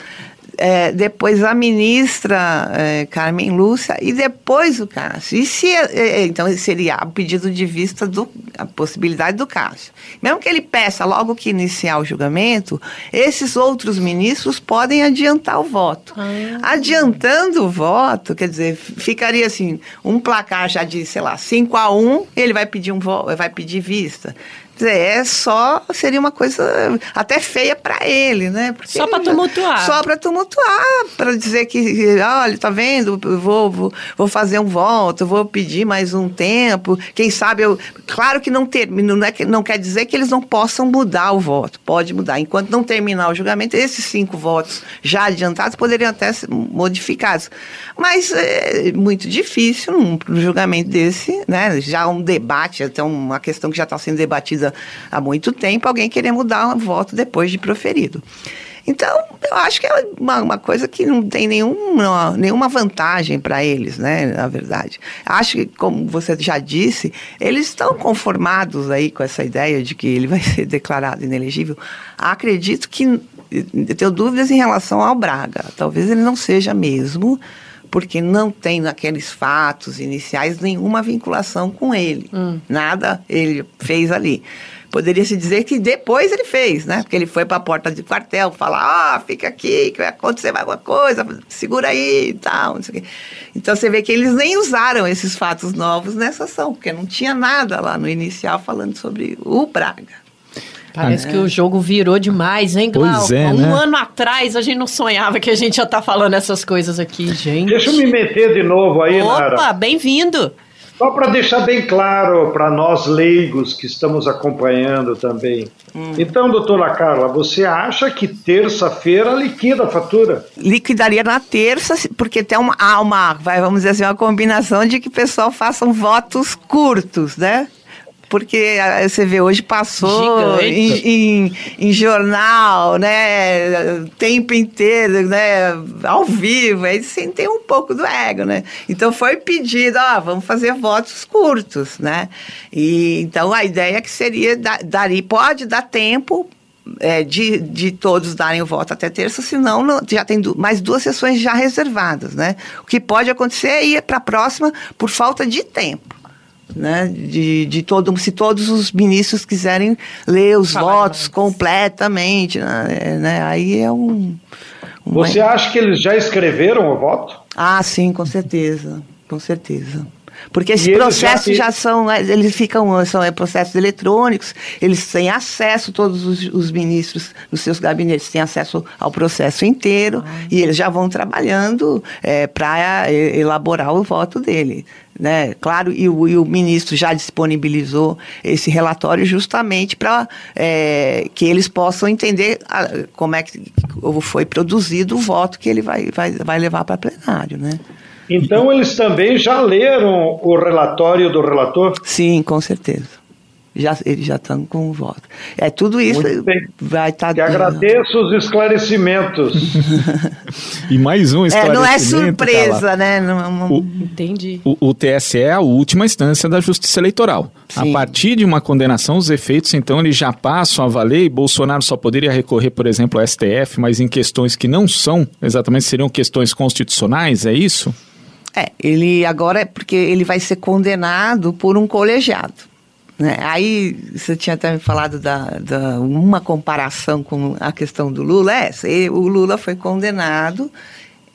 é, depois a ministra é, Carmen Lúcia e depois o Cássio. E se, é, é, então seria o pedido de vista do a possibilidade do Cássio. Mesmo que ele peça logo que iniciar o julgamento, esses outros ministros podem adiantar o voto. Ah. Adiantando o voto, quer dizer, ficaria assim, um placar já de, sei lá, 5 a 1, ele vai pedir um vai pedir vista é só seria uma coisa até feia para ele, né? Porque só para tumultuar. Só para tumultuar, para dizer que, olha, tá vendo? Vou, vou, vou fazer um voto, vou pedir mais um tempo. Quem sabe eu, claro que não termina, não, é, não quer dizer que eles não possam mudar o voto. Pode mudar. Enquanto não terminar o julgamento, esses cinco votos já adiantados poderiam até ser modificados. Mas é muito difícil um julgamento desse, né? Já um debate, até uma questão que já está sendo debatida há muito tempo, alguém querer mudar o voto depois de proferido. Então, eu acho que é uma, uma coisa que não tem nenhuma, nenhuma vantagem para eles, né, na verdade. Acho que, como você já disse, eles estão conformados aí com essa ideia de que ele vai ser declarado inelegível. Acredito que, eu tenho dúvidas em relação ao Braga. Talvez ele não seja mesmo, porque não tem naqueles fatos iniciais nenhuma vinculação com ele. Hum. Nada ele fez ali. Poderia se dizer que depois ele fez, né? Porque ele foi para a porta de quartel falar: ah, fica aqui, que vai acontecer alguma coisa, segura aí e tal. Então você vê que eles nem usaram esses fatos novos nessa ação, porque não tinha nada lá no inicial falando sobre o Braga. Parece é. que o jogo virou demais, hein, Glauco? Pois é, um né? ano atrás a gente não sonhava que a gente ia estar tá falando essas coisas aqui, gente. Deixa eu me meter de novo aí, Opa, Nara. Opa, bem-vindo. Só para deixar bem claro para nós leigos que estamos acompanhando também. Hum. Então, doutora Carla, você acha que terça-feira liquida a fatura? Liquidaria na terça, porque tem uma, há uma, vamos dizer assim, uma combinação de que o pessoal façam votos curtos, né? Porque você vê hoje passou em, em, em, jornal, né, o tempo inteiro, né, ao vivo, aí você tem um pouco do ego, né? Então foi pedido, ó, vamos fazer votos curtos, né? E então a ideia é que seria daria pode dar tempo é, de, de todos darem o voto até terça, senão não, já tem du mais duas sessões já reservadas, né? O que pode acontecer é ir para a próxima por falta de tempo. Né, de, de todo, se todos os ministros quiserem ler os Fala votos mais. completamente, né, né, aí é um. Você acha que eles já escreveram o voto? Ah, sim, com certeza, com certeza. Porque esses processos já, já, são, é, eles ficam, são é, processos eletrônicos, eles têm acesso, todos os, os, ministros dos seus gabinetes têm acesso ao processo inteiro ah. e eles já vão trabalhando é, para é, elaborar o voto dele. Né? Claro, e o, e o, ministro já disponibilizou esse relatório justamente para é, que eles possam entender a, como é que foi produzido o voto que ele vai, vai, vai levar para plenário. Né? Então eles também já leram o relatório do relator? Sim, com certeza. Já, eles já estão com o voto. É tudo isso vai estar. Tá que agradeço os esclarecimentos. e mais um esclarecimento. É, não é surpresa, né? Não, o, Entendi. O, o, TSE é a última instância da Justiça Eleitoral. Sim. A partir de uma condenação, os efeitos, então, eles já passam a valer e Bolsonaro só poderia recorrer, por exemplo, ao STF, mas em questões que não são, exatamente seriam questões constitucionais, é isso? É, ele agora é porque ele vai ser condenado por um colegiado. Né? Aí você tinha até me falado da, da uma comparação com a questão do Lula. É, o Lula foi condenado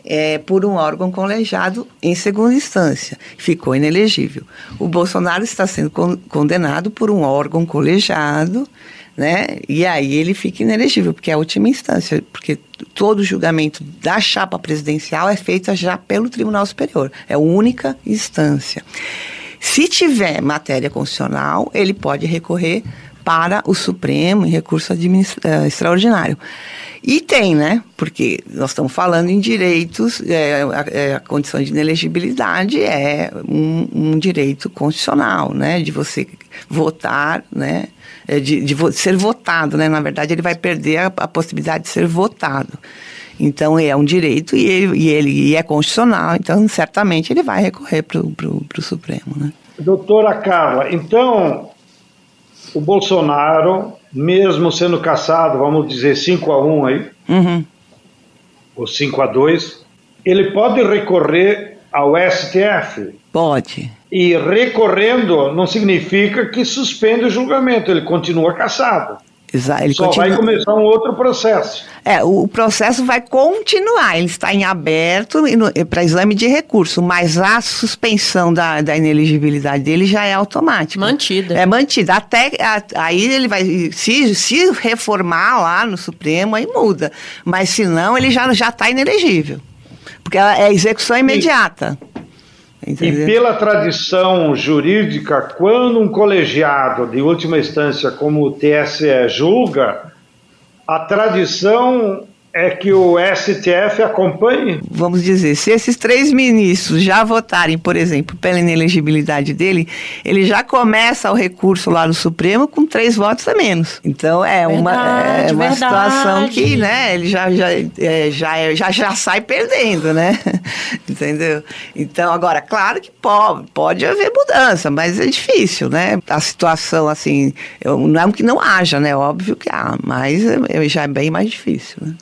é, por um órgão colegiado em segunda instância, ficou inelegível. O Bolsonaro está sendo con condenado por um órgão colegiado né? E aí ele fica inelegível, porque é a última instância, porque todo julgamento da chapa presidencial é feito já pelo Tribunal Superior, é a única instância. Se tiver matéria constitucional, ele pode recorrer para o Supremo em recurso uh, extraordinário. E tem, né? Porque nós estamos falando em direitos, é, a, é, a, condição de inelegibilidade é um, um, direito constitucional, né? De você votar, né? De, de ser votado, né? Na verdade, ele vai perder a, a, possibilidade de ser votado. Então, é um direito e ele, e ele e é constitucional, então, certamente, ele vai recorrer para o Supremo, né? Doutora Carla, então, o Bolsonaro, mesmo sendo caçado, vamos dizer 5 a 1 aí, uhum. ou 5 a 2, ele pode recorrer ao STF? Pode. E recorrendo não significa que suspende o julgamento, ele continua caçado. Ele Só continua... vai começar um outro processo. É, o processo vai continuar, ele está em aberto para exame de recurso, mas a suspensão da, da ineligibilidade dele já é automática. Mantida. É mantida. Até a, aí ele vai, se, se reformar lá no Supremo, aí muda. Mas se não, ele já está inelegível. Porque é execução imediata. Sim. Entendeu? E pela tradição jurídica, quando um colegiado de última instância, como o TSE, julga, a tradição é que o STF acompanhe? Vamos dizer, se esses três ministros já votarem, por exemplo, pela inelegibilidade dele, ele já começa o recurso lá no Supremo com três votos a menos. Então é verdade, uma, é uma situação que, né, ele já, já, é, já, é, já, já sai perdendo, né? Entendeu? Então, agora, claro que pode, pode haver mudança, mas é difícil, né? A situação, assim, não é que não haja, né? Óbvio que há, mas é, já é bem mais difícil, né?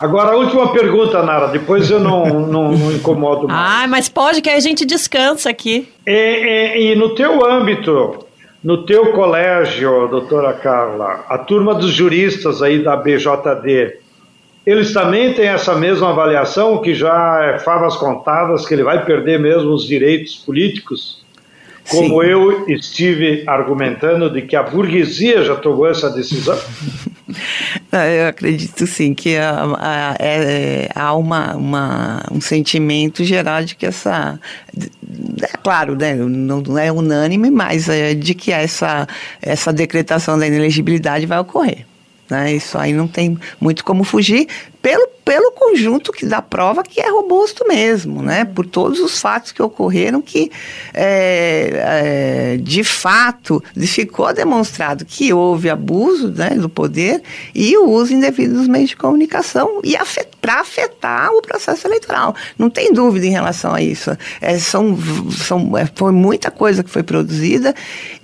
Agora, a última pergunta, Nara, depois eu não, não, não incomodo mais. Ah, mas pode que a gente descansa aqui. E, e, e, no teu âmbito, no teu colégio, doutora Carla, a turma dos juristas aí da BJD, eles também têm essa mesma avaliação, que já é favas contadas, que ele vai perder mesmo os direitos políticos? Como Sim. eu estive argumentando de que a burguesia já tomou essa decisão? Eu acredito sim que há, há, é, há uma, uma, um sentimento geral de que essa. É claro, né, não, não é unânime, mas é de que essa, essa decretação da inelegibilidade vai ocorrer. Né? Isso aí não tem muito como fugir, pelo, pelo conjunto que da prova que é robusto mesmo, né? Por todos os fatos que ocorreram que, é, é, de fato, ficou demonstrado que houve abuso né, do poder e o uso indevido dos meios de comunicação e afet, para afetar o processo eleitoral. Não tem dúvida em relação a isso. É, são, são, é, foi muita coisa que foi produzida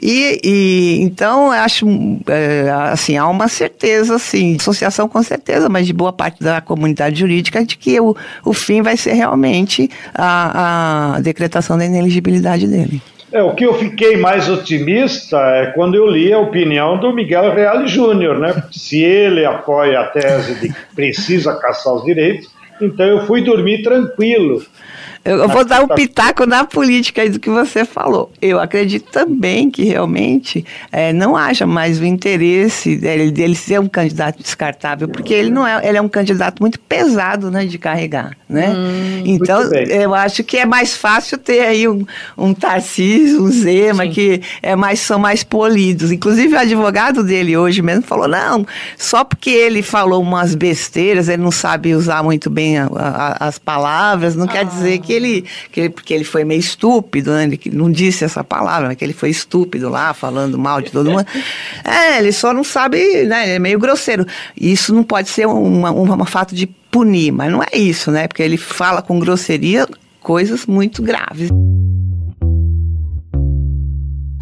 e, e então acho é, assim há uma certeza, assim, associação com certeza, mas de boa parte da comunidade jurídica de que o, o fim vai ser realmente a, a decretação da ineligibilidade dele. É, o que eu fiquei mais otimista é quando eu li a opinião do Miguel Reale Júnior, né? Se ele apoia a tese de que precisa caçar os direitos, então eu fui dormir tranquilo. Eu, eu vou dar um pitaco na política aí do que você falou. Eu acredito também que realmente é, não haja mais o interesse dele, dele ser um candidato descartável, porque ele não é, ele é um candidato muito pesado, né, de carregar, né? Hum, então, eu acho que é mais fácil ter aí um, um Tarcísio, um Zema, Sim. que é mais, são mais polidos. Inclusive, o advogado dele hoje mesmo falou, não, só porque ele falou umas besteiras, ele não sabe usar muito bem a, a, as palavras, não ah. quer dizer que ele, que ele, porque ele foi meio estúpido, né? Ele não disse essa palavra, mas que ele foi estúpido lá, falando mal de todo mundo. É, ele só não sabe, né? Ele é meio grosseiro. Isso não pode ser uma, uma, uma fato de punir, mas não é isso, né? Porque ele fala com grosseria coisas muito graves.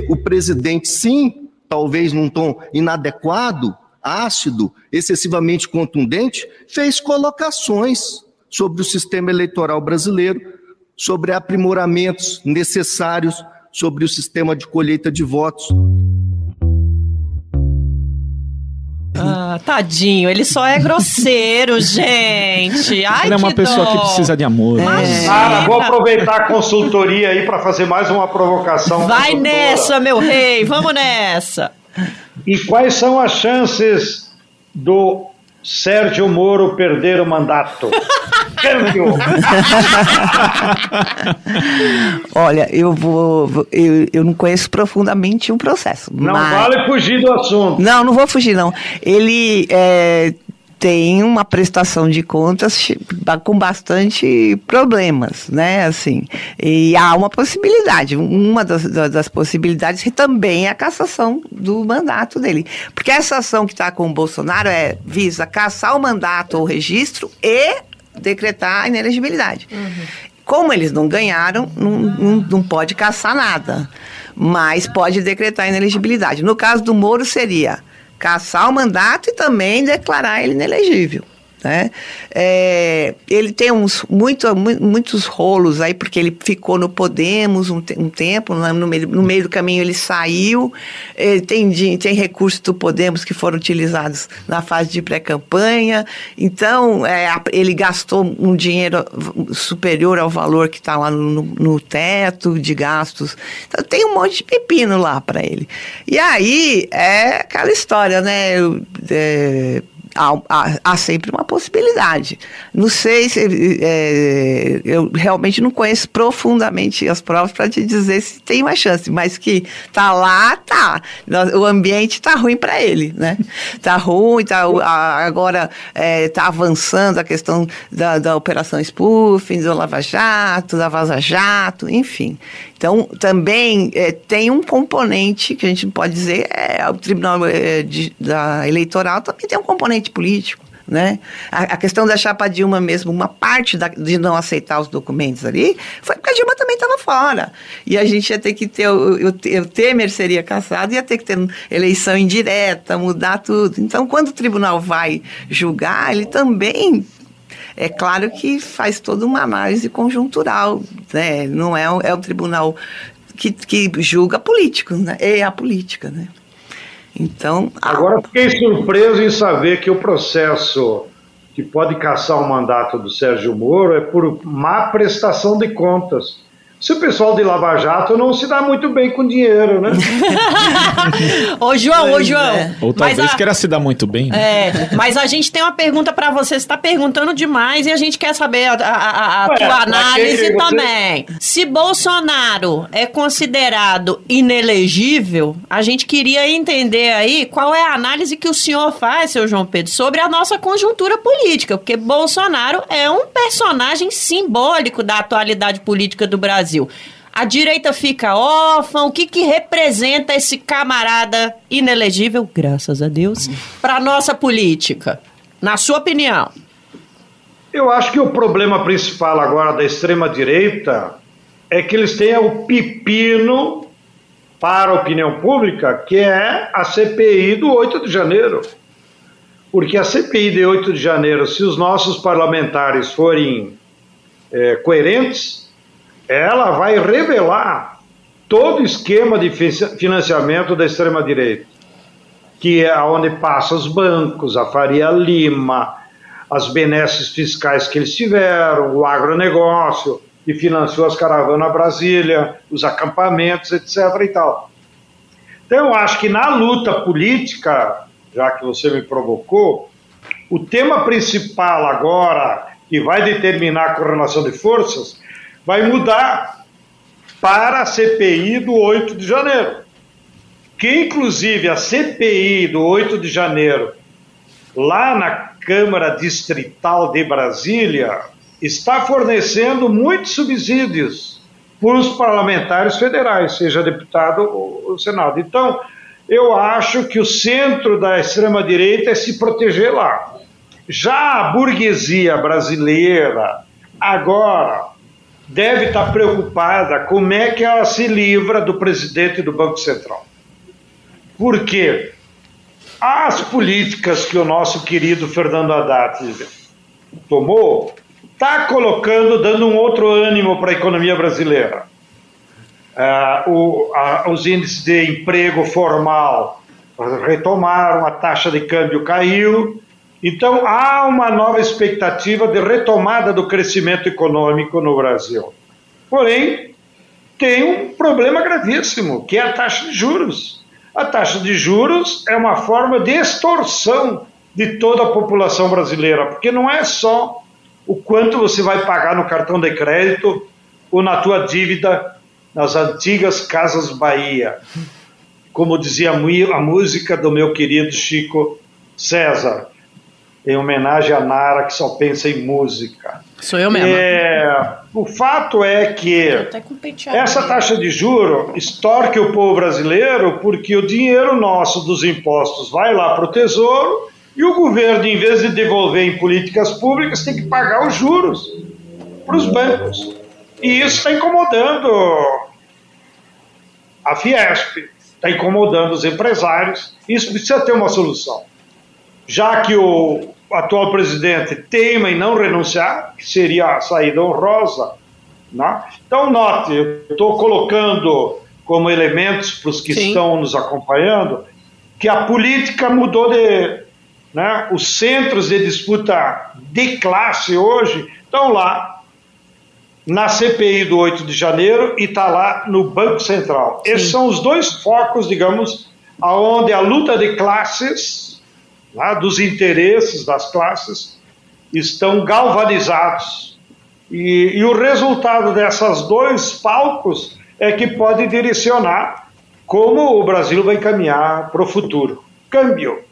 O presidente, sim, talvez num tom inadequado, ácido, excessivamente contundente, fez colocações sobre o sistema eleitoral brasileiro, sobre aprimoramentos necessários sobre o sistema de colheita de votos. Ah, tadinho, ele só é grosseiro, gente. Ai, ele é uma que pessoa dó. que precisa de amor. É. Sara, vou aproveitar a consultoria aí para fazer mais uma provocação. Vai nessa, meu rei, vamos nessa. E quais são as chances do Sérgio Moro perder o mandato? Câmbio! Olha, eu vou. Eu, eu não conheço profundamente o processo. Não mas... vale fugir do assunto. Não, não vou fugir, não. Ele é, tem uma prestação de contas com bastante problemas, né? Assim, e há uma possibilidade. Uma das, das possibilidades também é a cassação do mandato dele, porque essa ação que está com o Bolsonaro é visa caçar o mandato ou o registro e decretar a inelegibilidade. Uhum. Como eles não ganharam, não, não, não pode caçar nada, mas pode decretar a inelegibilidade. No caso do Moro seria caçar o mandato e também declarar ele inelegível. Né? É, ele tem uns muito, muitos rolos aí, porque ele ficou no Podemos um, um tempo, no meio, no meio, do caminho ele saiu. Tem, tem recursos do Podemos que foram utilizados na fase de pré-campanha. Então, é, ele gastou um dinheiro superior ao valor que está lá no, no, teto de gastos. Então, tem um monte de pepino lá para ele. E aí é aquela história, né? É, há, há, há, sempre uma possibilidade. Não sei se. É, eu realmente não conheço profundamente as provas para te dizer se tem uma chance, mas que tá lá, tá. O ambiente tá ruim para ele, né? Tá ruim, tá, agora é, tá avançando a questão da, da operação spoofing, do Lava Jato, da Vaza Jato, enfim. Então, também é, tem um componente que a gente pode dizer, é, o Tribunal é, de, da Eleitoral também tem um componente político. Né? A, a, questão da chapa Dilma mesmo, uma parte da, de não aceitar os documentos ali, foi porque a Dilma também estava fora. E a gente ia ter que ter, o, o, o Temer seria caçado, ia ter que ter eleição indireta, mudar tudo. Então, quando o tribunal vai julgar, ele também é claro que faz toda uma análise conjuntural, né? Não é, é um tribunal que, que julga político, né? É a política, né? Então. Agora fiquei surpreso em saber que o processo que pode caçar o mandato do Sérgio Moro é por má prestação de contas. Se o pessoal de Lava Jato não se dá muito bem com dinheiro, né? ô, João, ô, João. É. Ou talvez a... queira se dar muito bem. Né? É, mas a gente tem uma pergunta para você. Você está perguntando demais e a gente quer saber a, a, a Ué, tua análise você... também. Se Bolsonaro é considerado inelegível, a gente queria entender aí qual é a análise que o senhor faz, seu João Pedro, sobre a nossa conjuntura política, porque Bolsonaro é um personagem simbólico da atualidade política do Brasil. Brasil. A direita fica órfã. O que, que representa esse camarada inelegível, graças a Deus, para nossa política? Na sua opinião? Eu acho que o problema principal agora da extrema-direita é que eles têm o pepino para a opinião pública, que é a CPI do 8 de janeiro. Porque a CPI de 8 de janeiro, se os nossos parlamentares forem é, coerentes, ela vai revelar todo o esquema de financiamento da extrema-direita, que é onde passa os bancos, a Faria Lima, as benesses fiscais que eles tiveram, o agronegócio, que financiou as caravanas Brasília, os acampamentos, etc. e tal. Então, eu acho que na luta política, já que você me provocou, o tema principal agora, que vai determinar a correlação de forças, vai mudar para a CPI do 8 de janeiro. Que, inclusive, a CPI do 8 de janeiro, lá na Câmara Distrital de Brasília, está fornecendo muitos subsídios para os parlamentares federais, seja deputado ou Senado. Então, eu acho que o centro da extrema-direita é se proteger lá. Já a burguesia brasileira, agora, deve estar preocupada como é que ela se livra do presidente do Banco Central. Por quê? As políticas que o nosso querido Fernando Haddad tomou está colocando, dando um outro ânimo para a economia brasileira. Uh, o, a, os índices de emprego formal retomaram, a taxa de câmbio caiu, então, há uma nova expectativa de retomada do crescimento econômico no Brasil. Porém, tem um problema gravíssimo, que é a taxa de juros. A taxa de juros é uma forma de extorsão de toda a população brasileira, porque não é só o quanto você vai pagar no cartão de crédito ou na tua dívida nas antigas Casas Bahia. Como dizia a música do meu querido Chico César em homenagem a Nara, que só pensa em música. Sou eu mesmo. É, o fato é que essa taxa de juro extorque o povo brasileiro porque o dinheiro nosso dos impostos vai lá para o Tesouro e o governo, em vez de devolver em políticas públicas, tem que pagar os juros para os bancos. E isso está incomodando a Fiesp, está incomodando os empresários. Isso precisa ter uma solução já que o atual presidente teima em não renunciar, que seria a saída honrosa. Né? Então, note, eu estou colocando como elementos para os que Sim. estão nos acompanhando que a política mudou de. Né? Os centros de disputa de classe hoje estão lá na CPI do 8 de janeiro e está lá no Banco Central. Sim. Esses são os dois focos, digamos, aonde a luta de classes lá, dos interesses das classes estão galvanizados. E, e o resultado dessas dois palcos é que pode direcionar como o Brasil vai caminhar para o futuro. Câmbio.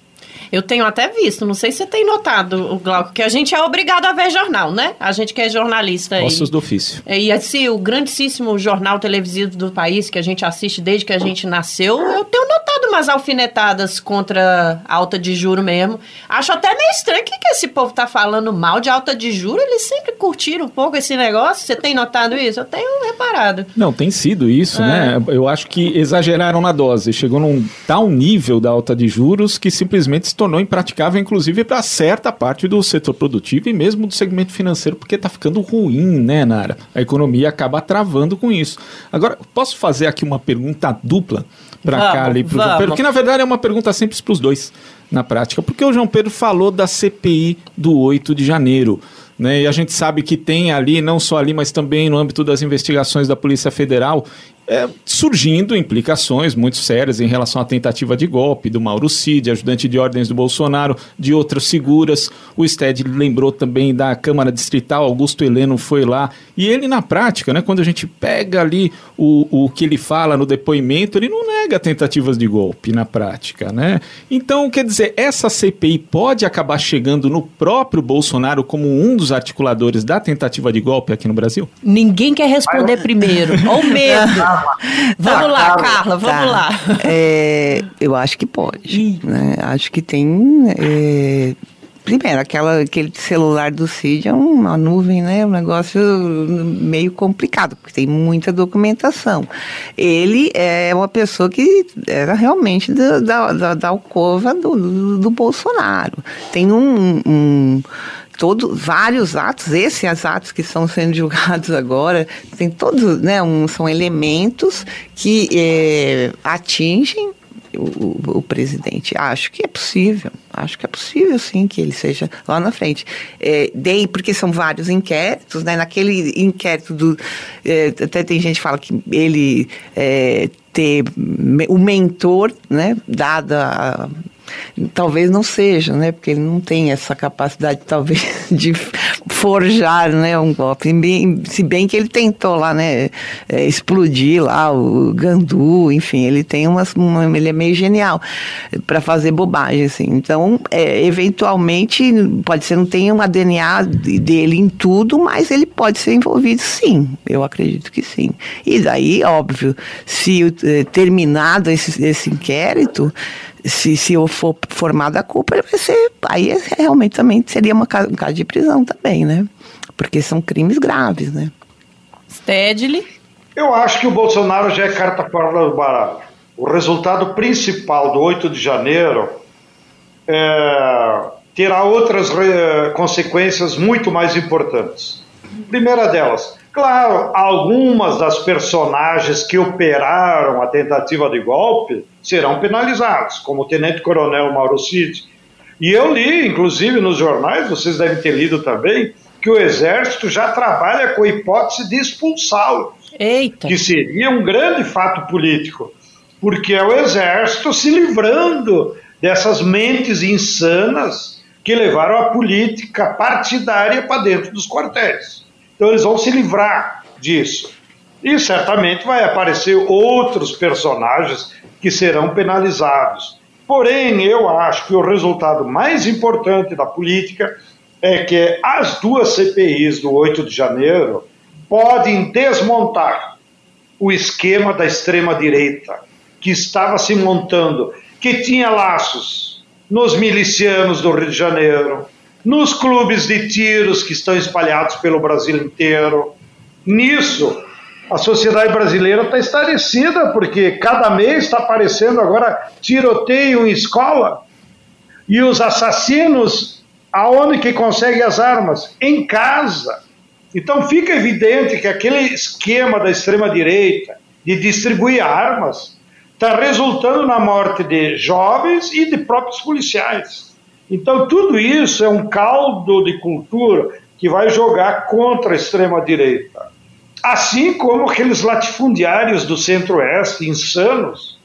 Eu tenho até visto, não sei se você tem notado, o Glauco, que a gente é obrigado a ver jornal, né? A gente que é jornalista. Ossos e, do ofício. E assim, o grandíssimo jornal televisivo do país que a gente assiste desde que a gente nasceu, eu tenho notado umas alfinetadas contra alta de juro mesmo. Acho até meio estranho. Que, que esse povo tá falando mal de alta de juro? Eles sempre curtiram um pouco esse negócio. Você tem notado isso? Eu tenho reparado. Não, tem sido isso, é. né? Eu acho que exageraram na dose. Chegou num tal nível da alta de juros que simplesmente se tornou impraticável, inclusive, para certa parte do setor produtivo e mesmo do segmento financeiro, porque está ficando ruim, né, Nara? A economia acaba travando com isso. Agora, posso fazer aqui uma pergunta dupla para cá e para o João Pedro? Que na verdade é uma pergunta simples para os dois na prática, porque o João Pedro falou da CPI do 8 de janeiro. né? E a gente sabe que tem ali, não só ali, mas também no âmbito das investigações da Polícia Federal, é, surgindo implicações muito sérias em relação à tentativa de golpe do Mauro Cid, ajudante de ordens do Bolsonaro, de outras figuras. O STED lembrou também da Câmara Distrital, Augusto Heleno foi lá. E ele, na prática, né, quando a gente pega ali o, o que ele fala no depoimento, ele não nega tentativas de golpe na prática. Né? Então, quer dizer, essa CPI pode acabar chegando no próprio Bolsonaro como um dos articuladores da tentativa de golpe aqui no Brasil? Ninguém quer responder primeiro. Olha o medo. Vamos tá, lá, Carla, vamos tá. lá. É, eu acho que pode. Né? Acho que tem. É, primeiro, aquela, aquele celular do Cid é uma nuvem, né? Um negócio meio complicado, porque tem muita documentação. Ele é uma pessoa que era realmente da, da, da alcova do, do, do Bolsonaro. Tem um, um todo, vários atos, esses atos que estão sendo julgados agora, tem todos, né, um, são elementos que é, atingem o, o, presidente. Acho que é possível, acho que é possível sim que ele seja lá na frente. É, dei, porque são vários inquéritos, né? Naquele inquérito do. É, até tem gente que fala que ele é, ter o mentor, né? Dada a talvez não seja, né? Porque ele não tem essa capacidade, talvez, de forjar, né, um golpe. Se bem que ele tentou lá, né, é, explodir lá o Gandu, enfim, ele tem umas, uma, ele é meio genial para fazer bobagem, assim. Então, é, eventualmente, pode ser não tenha uma DNA dele em tudo, mas ele pode ser envolvido, sim. Eu acredito que sim. E daí, óbvio, se é, terminado esse, esse inquérito se, se eu for formada a culpa, vai ser. Aí é, realmente também seria uma, um caso de prisão também, né? Porque são crimes graves, né? Stedley? Eu acho que o Bolsonaro já é carta fora do baralho. O resultado principal do 8 de janeiro é, terá outras re, consequências muito mais importantes. Primeira delas, Claro, algumas das personagens que operaram a tentativa de golpe serão penalizadas, como o tenente-coronel Mauro Cid. E eu li, inclusive nos jornais, vocês devem ter lido também, que o Exército já trabalha com a hipótese de expulsá-los. Eita! Que seria um grande fato político, porque é o Exército se livrando dessas mentes insanas que levaram a política partidária para dentro dos quartéis. Então eles vão se livrar disso. E certamente vai aparecer outros personagens que serão penalizados. Porém, eu acho que o resultado mais importante da política é que as duas CPIs do 8 de janeiro podem desmontar o esquema da extrema-direita que estava se montando, que tinha laços nos milicianos do Rio de Janeiro, nos clubes de tiros que estão espalhados pelo Brasil inteiro. Nisso, a sociedade brasileira está estarecida, porque cada mês está aparecendo agora tiroteio em escola. E os assassinos, aonde que conseguem as armas? Em casa. Então fica evidente que aquele esquema da extrema-direita de distribuir armas está resultando na morte de jovens e de próprios policiais. Então, tudo isso é um caldo de cultura que vai jogar contra a extrema-direita. Assim como aqueles latifundiários do centro-oeste, insanos,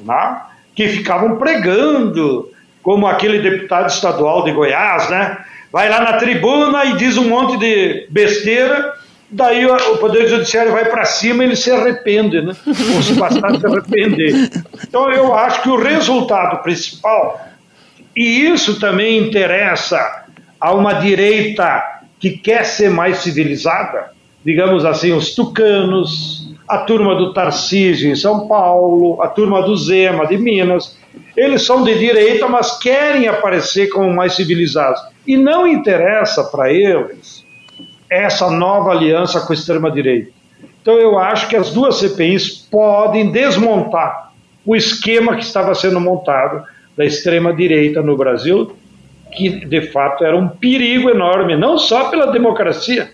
né? que ficavam pregando, como aquele deputado estadual de Goiás, né? vai lá na tribuna e diz um monte de besteira, daí o Poder Judiciário vai para cima e ele se arrepende, né? ou se bastante se arrepender. Então, eu acho que o resultado principal e isso também interessa a uma direita que quer ser mais civilizada, digamos assim, os tucanos, a turma do Tarcísio em São Paulo, a turma do Zema de Minas. Eles são de direita, mas querem aparecer como mais civilizados. E não interessa para eles essa nova aliança com a extrema-direita. Então eu acho que as duas CPIs podem desmontar o esquema que estava sendo montado da extrema-direita no Brasil, que de fato era um perigo enorme, não só pela democracia,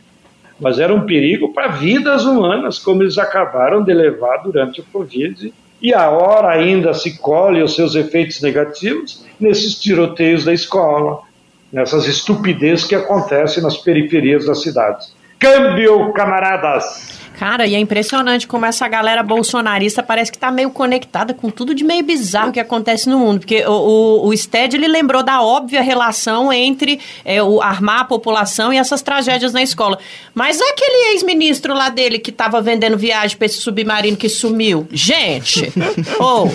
mas era um perigo para vidas humanas, como eles acabaram de levar durante o Covid. E a hora ainda se colhe os seus efeitos negativos nesses tiroteios da escola, nessas estupidezes que acontecem nas periferias das cidades. Câmbio, camaradas! Cara, e é impressionante como essa galera bolsonarista parece que tá meio conectada com tudo de meio bizarro que acontece no mundo. Porque o, o, o Sted, ele lembrou da óbvia relação entre é, o armar a população e essas tragédias na escola. Mas aquele ex-ministro lá dele que tava vendendo viagem pra esse submarino que sumiu. Gente! oh, o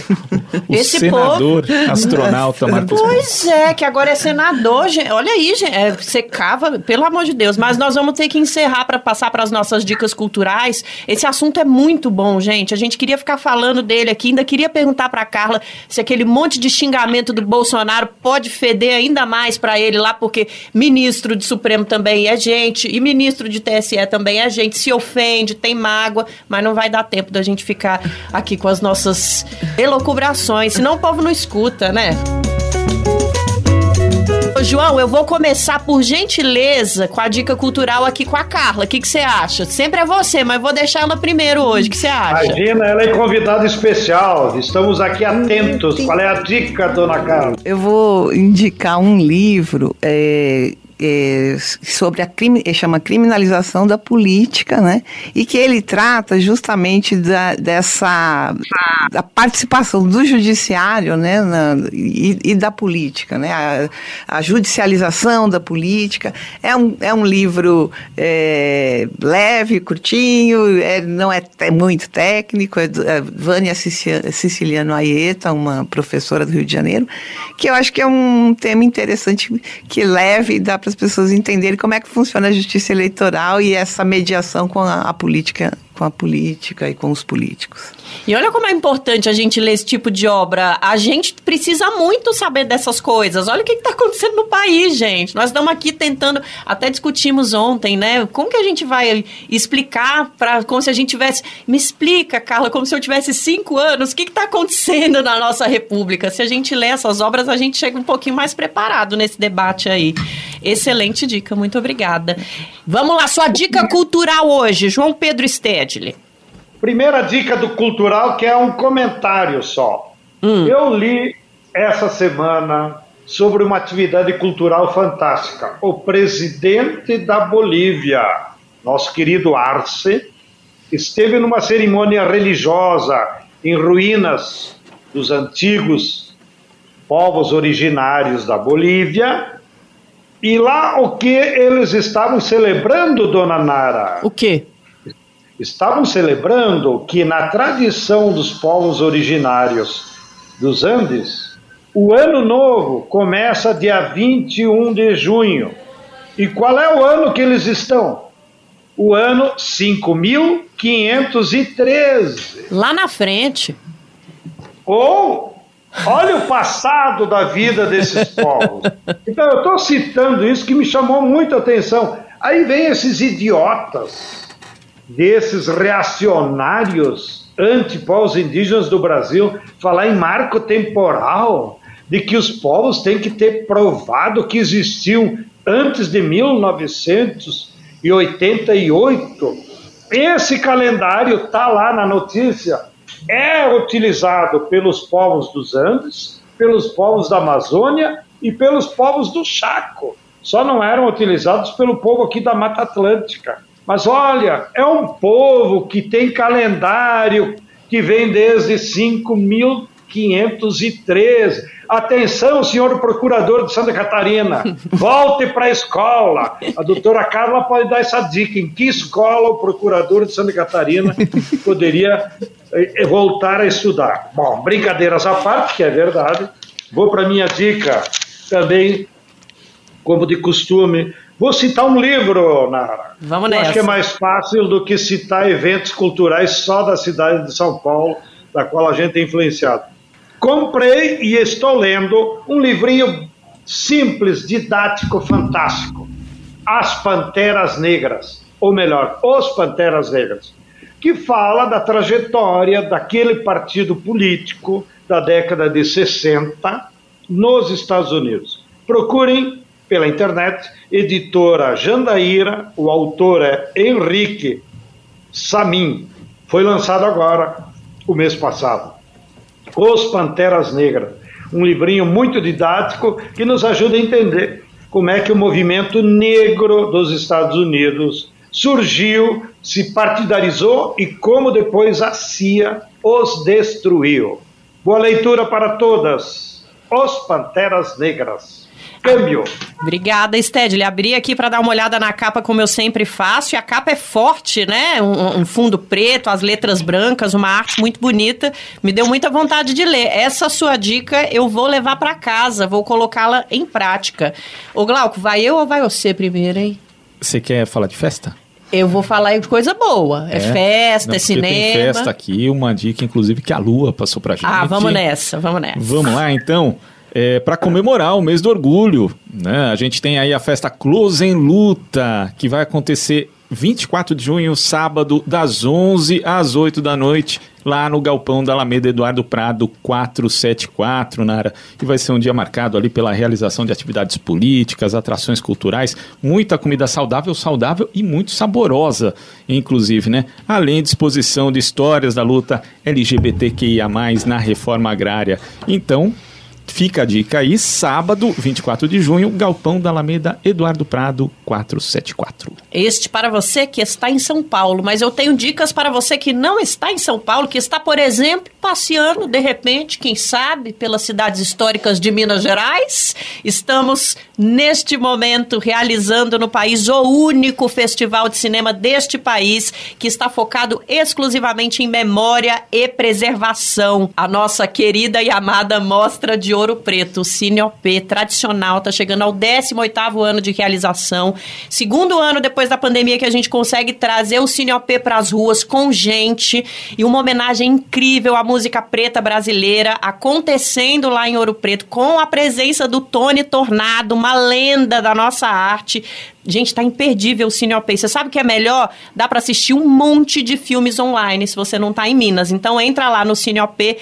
esse senador, povo... astronauta Marcos Pois é, que agora é senador, gente. Olha aí, gente. É, você cava, pelo amor de Deus. Mas nós vamos ter que encerrar para passar para as nossas dicas culturais. Esse assunto é muito bom, gente. A gente queria ficar falando dele aqui. Ainda queria perguntar para Carla se aquele monte de xingamento do Bolsonaro pode feder ainda mais para ele lá, porque ministro de Supremo também é gente e ministro de TSE também é gente. Se ofende, tem mágoa, mas não vai dar tempo da gente ficar aqui com as nossas elocubrações, senão o povo não escuta, né? João, eu vou começar por gentileza com a dica cultural aqui com a Carla. O que você acha? Sempre é você, mas vou deixar ela primeiro hoje. O que você acha? Imagina, ela é convidada especial. Estamos aqui atentos. Qual é a dica, dona Carla? Eu vou indicar um livro é, é, sobre a crime, chama criminalização da política, né? E que ele trata justamente da, dessa da participação do judiciário, né? Na, e, e, da política, né? A, a, judicialização da política é um, é um livro é, leve, curtinho, é, não é, é muito técnico. É, é Vânia Siciliano Aieta, uma professora do Rio de Janeiro, que eu acho que é um tema interessante que leve e dá para as pessoas entenderem como é que funciona a justiça eleitoral e essa mediação com a, a política com a política e com os políticos. E olha como é importante a gente ler esse tipo de obra. A gente precisa muito saber dessas coisas. Olha o que está acontecendo no país, gente. Nós estamos aqui tentando, até discutimos ontem, né? Como que a gente vai explicar para como se a gente tivesse. Me explica, Carla, como se eu tivesse cinco anos. O que está acontecendo na nossa república? Se a gente lê essas obras, a gente chega um pouquinho mais preparado nesse debate aí. Excelente dica, muito obrigada. Vamos lá, sua dica cultural hoje, João Pedro Stedley. Primeira dica do cultural, que é um comentário só. Hum. Eu li essa semana sobre uma atividade cultural fantástica. O presidente da Bolívia, nosso querido Arce, esteve numa cerimônia religiosa em ruínas dos antigos povos originários da Bolívia e lá o que eles estavam celebrando, dona Nara? O quê? Estavam celebrando que na tradição dos povos originários dos Andes, o ano novo começa dia 21 de junho. E qual é o ano que eles estão? O ano 5513. Lá na frente. Ou Olha o passado da vida desses povos. Então, eu estou citando isso que me chamou muita atenção. Aí vem esses idiotas, desses reacionários anti-povos indígenas do Brasil, falar em marco temporal, de que os povos têm que ter provado que existiam antes de 1988. Esse calendário está lá na notícia é utilizado pelos povos dos Andes, pelos povos da Amazônia e pelos povos do Chaco. Só não eram utilizados pelo povo aqui da Mata Atlântica. Mas olha, é um povo que tem calendário que vem desde 5513. Atenção, senhor procurador de Santa Catarina, volte para a escola. A doutora Carla pode dar essa dica. Em que escola o procurador de Santa Catarina poderia eh, voltar a estudar? Bom, brincadeiras à parte, que é verdade. Vou para minha dica também, como de costume. Vou citar um livro, Nara. Vamos nessa. Acho que é mais fácil do que citar eventos culturais só da cidade de São Paulo, da qual a gente é influenciado. Comprei e estou lendo um livrinho simples, didático, fantástico. As Panteras Negras, ou melhor, Os Panteras Negras, que fala da trajetória daquele partido político da década de 60 nos Estados Unidos. Procurem pela internet, editora Jandaíra, o autor é Henrique Samin. Foi lançado agora, o mês passado. Os Panteras Negras, um livrinho muito didático que nos ajuda a entender como é que o movimento negro dos Estados Unidos surgiu, se partidarizou e como depois a CIA os destruiu. Boa leitura para todas. Os Panteras Negras. Câmbio. Obrigada, Sted. Ele abri aqui para dar uma olhada na capa, como eu sempre faço. E a capa é forte, né? Um, um, fundo preto, as letras brancas, uma arte muito bonita. Me deu muita vontade de ler. Essa sua dica eu vou levar para casa, vou colocá-la em prática. Ô, Glauco, vai eu ou vai você primeiro, hein? Você quer falar de festa? Eu vou falar de coisa boa. É, é festa, Não, é cinema. Tem festa aqui, uma dica, inclusive, que a Lua passou pra gente. Ah, vamos nessa, vamos nessa. Vamos lá, então é, para comemorar o mês do orgulho. Né? A gente tem aí a festa Close em Luta, que vai acontecer 24 de junho, sábado, das 11 às 8 da noite, lá no Galpão da Alameda Eduardo Prado 474, Nara. E vai ser um dia marcado ali pela realização de atividades políticas, atrações culturais, muita comida saudável, saudável e muito saborosa, inclusive, né? Além de exposição de histórias da luta LGBTQIA+, na reforma agrária. Então, Fica a dica aí, sábado, 24 de junho, Galpão da Alameda, Eduardo Prado, 474. Este para você que está em São Paulo, mas eu tenho dicas para você que não está em São Paulo, que está, por exemplo, passeando, de repente, quem sabe, pelas cidades históricas de Minas Gerais. Estamos, neste momento, realizando no país o único festival de cinema deste país, que está focado exclusivamente em memória e preservação. A nossa querida e amada Mostra de Ouro Preto, o Cine OP tradicional, está chegando ao 18º ano de realização. Segundo ano depois da pandemia que a gente consegue trazer o Cine OP para as ruas com gente e uma homenagem incrível à música preta brasileira acontecendo lá em Ouro Preto com a presença do Tony Tornado, uma lenda da nossa arte. Gente, tá imperdível o Cine OP. Você sabe que é melhor? Dá para assistir um monte de filmes online se você não tá em Minas. Então entra lá no cineop.com.br.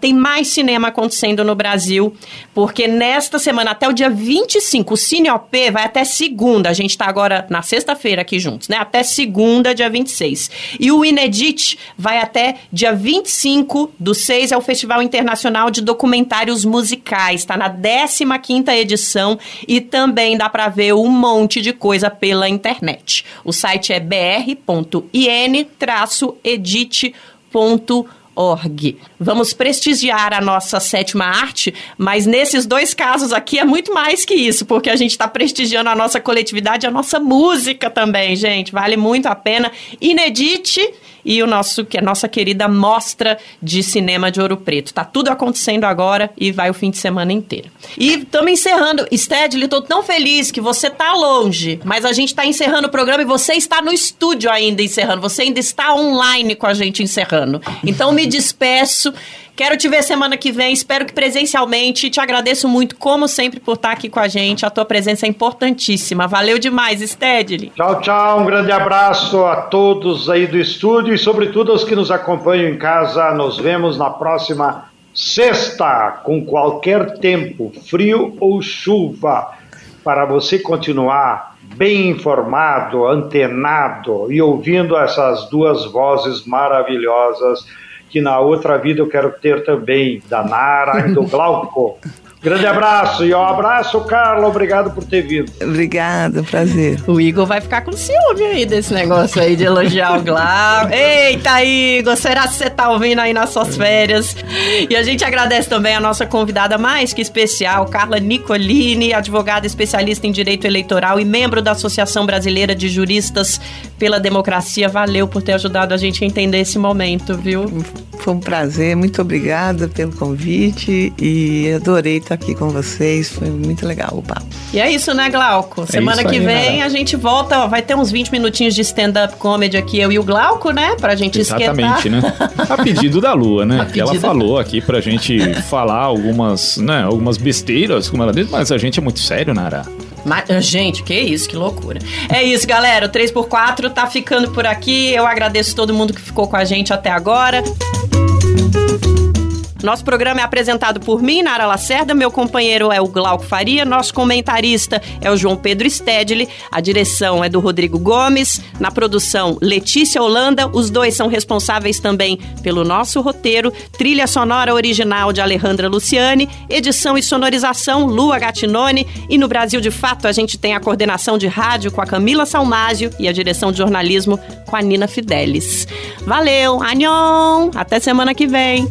Tem mais cinema acontecendo no Brasil, porque nesta semana, até o dia 25, o Cine OP vai até segunda. A gente tá agora na sexta-feira aqui juntos, né? Até segunda, dia 26. E o Inedit vai até dia 25 do 6, é o Festival Internacional de Documentários Musicais. Tá na 15ª edição e também dá para ver um monte de coisa pela internet. O site é br.in-edit.org. Vamos prestigiar a nossa sétima arte, mas nesses dois casos aqui é muito mais que isso, porque a gente está prestigiando a nossa coletividade, a nossa música também, gente. Vale muito a pena. Inedite e o nosso que a nossa querida mostra de cinema de Ouro Preto. Tá tudo acontecendo agora e vai o fim de semana inteiro. E estamos encerrando. Stedley, tô tão feliz que você tá longe, mas a gente está encerrando o programa e você está no estúdio ainda encerrando. Você ainda está online com a gente encerrando. Então me despeço. Quero te ver semana que vem, espero que presencialmente. Te agradeço muito, como sempre, por estar aqui com a gente. A tua presença é importantíssima. Valeu demais, Stedley. Tchau, tchau. Um grande abraço a todos aí do estúdio e, sobretudo, aos que nos acompanham em casa. Nos vemos na próxima sexta, com qualquer tempo, frio ou chuva, para você continuar bem informado, antenado e ouvindo essas duas vozes maravilhosas que na outra vida eu quero ter também, da Nara e do Glauco. Grande abraço e um abraço, Carla. Obrigado por ter vindo. Obrigada, prazer. O Igor vai ficar com ciúme aí desse negócio aí de elogiar o Glau. Eita, Igor, será que você tá ouvindo aí nas suas férias? E a gente agradece também a nossa convidada mais que especial, Carla Nicolini, advogada especialista em direito eleitoral e membro da Associação Brasileira de Juristas pela Democracia. Valeu por ter ajudado a gente a entender esse momento, viu? Foi um prazer, muito obrigada pelo convite e adorei estar aqui com vocês, foi muito legal o papo. E é isso, né, Glauco? É Semana que aí, vem a gente volta, vai ter uns 20 minutinhos de stand-up comedy aqui, eu e o Glauco, né? Pra gente Exatamente, esquentar. né? A pedido da Lua, né? Que ela falou aqui pra gente falar algumas, né, algumas besteiras, como ela disse, mas a gente é muito sério, Nara. Mas, gente, que isso, que loucura. É isso, galera. O 3x4 tá ficando por aqui. Eu agradeço todo mundo que ficou com a gente até agora. Nosso programa é apresentado por mim, Nara Lacerda, meu companheiro é o Glauco Faria, nosso comentarista é o João Pedro Stedley, a direção é do Rodrigo Gomes, na produção Letícia Holanda, os dois são responsáveis também pelo nosso roteiro, trilha sonora original de Alejandra Luciani, edição e sonorização Lua Gatinone e no Brasil de Fato a gente tem a coordenação de rádio com a Camila Salmásio e a direção de jornalismo com a Nina Fidelis. Valeu, Anion! Até semana que vem!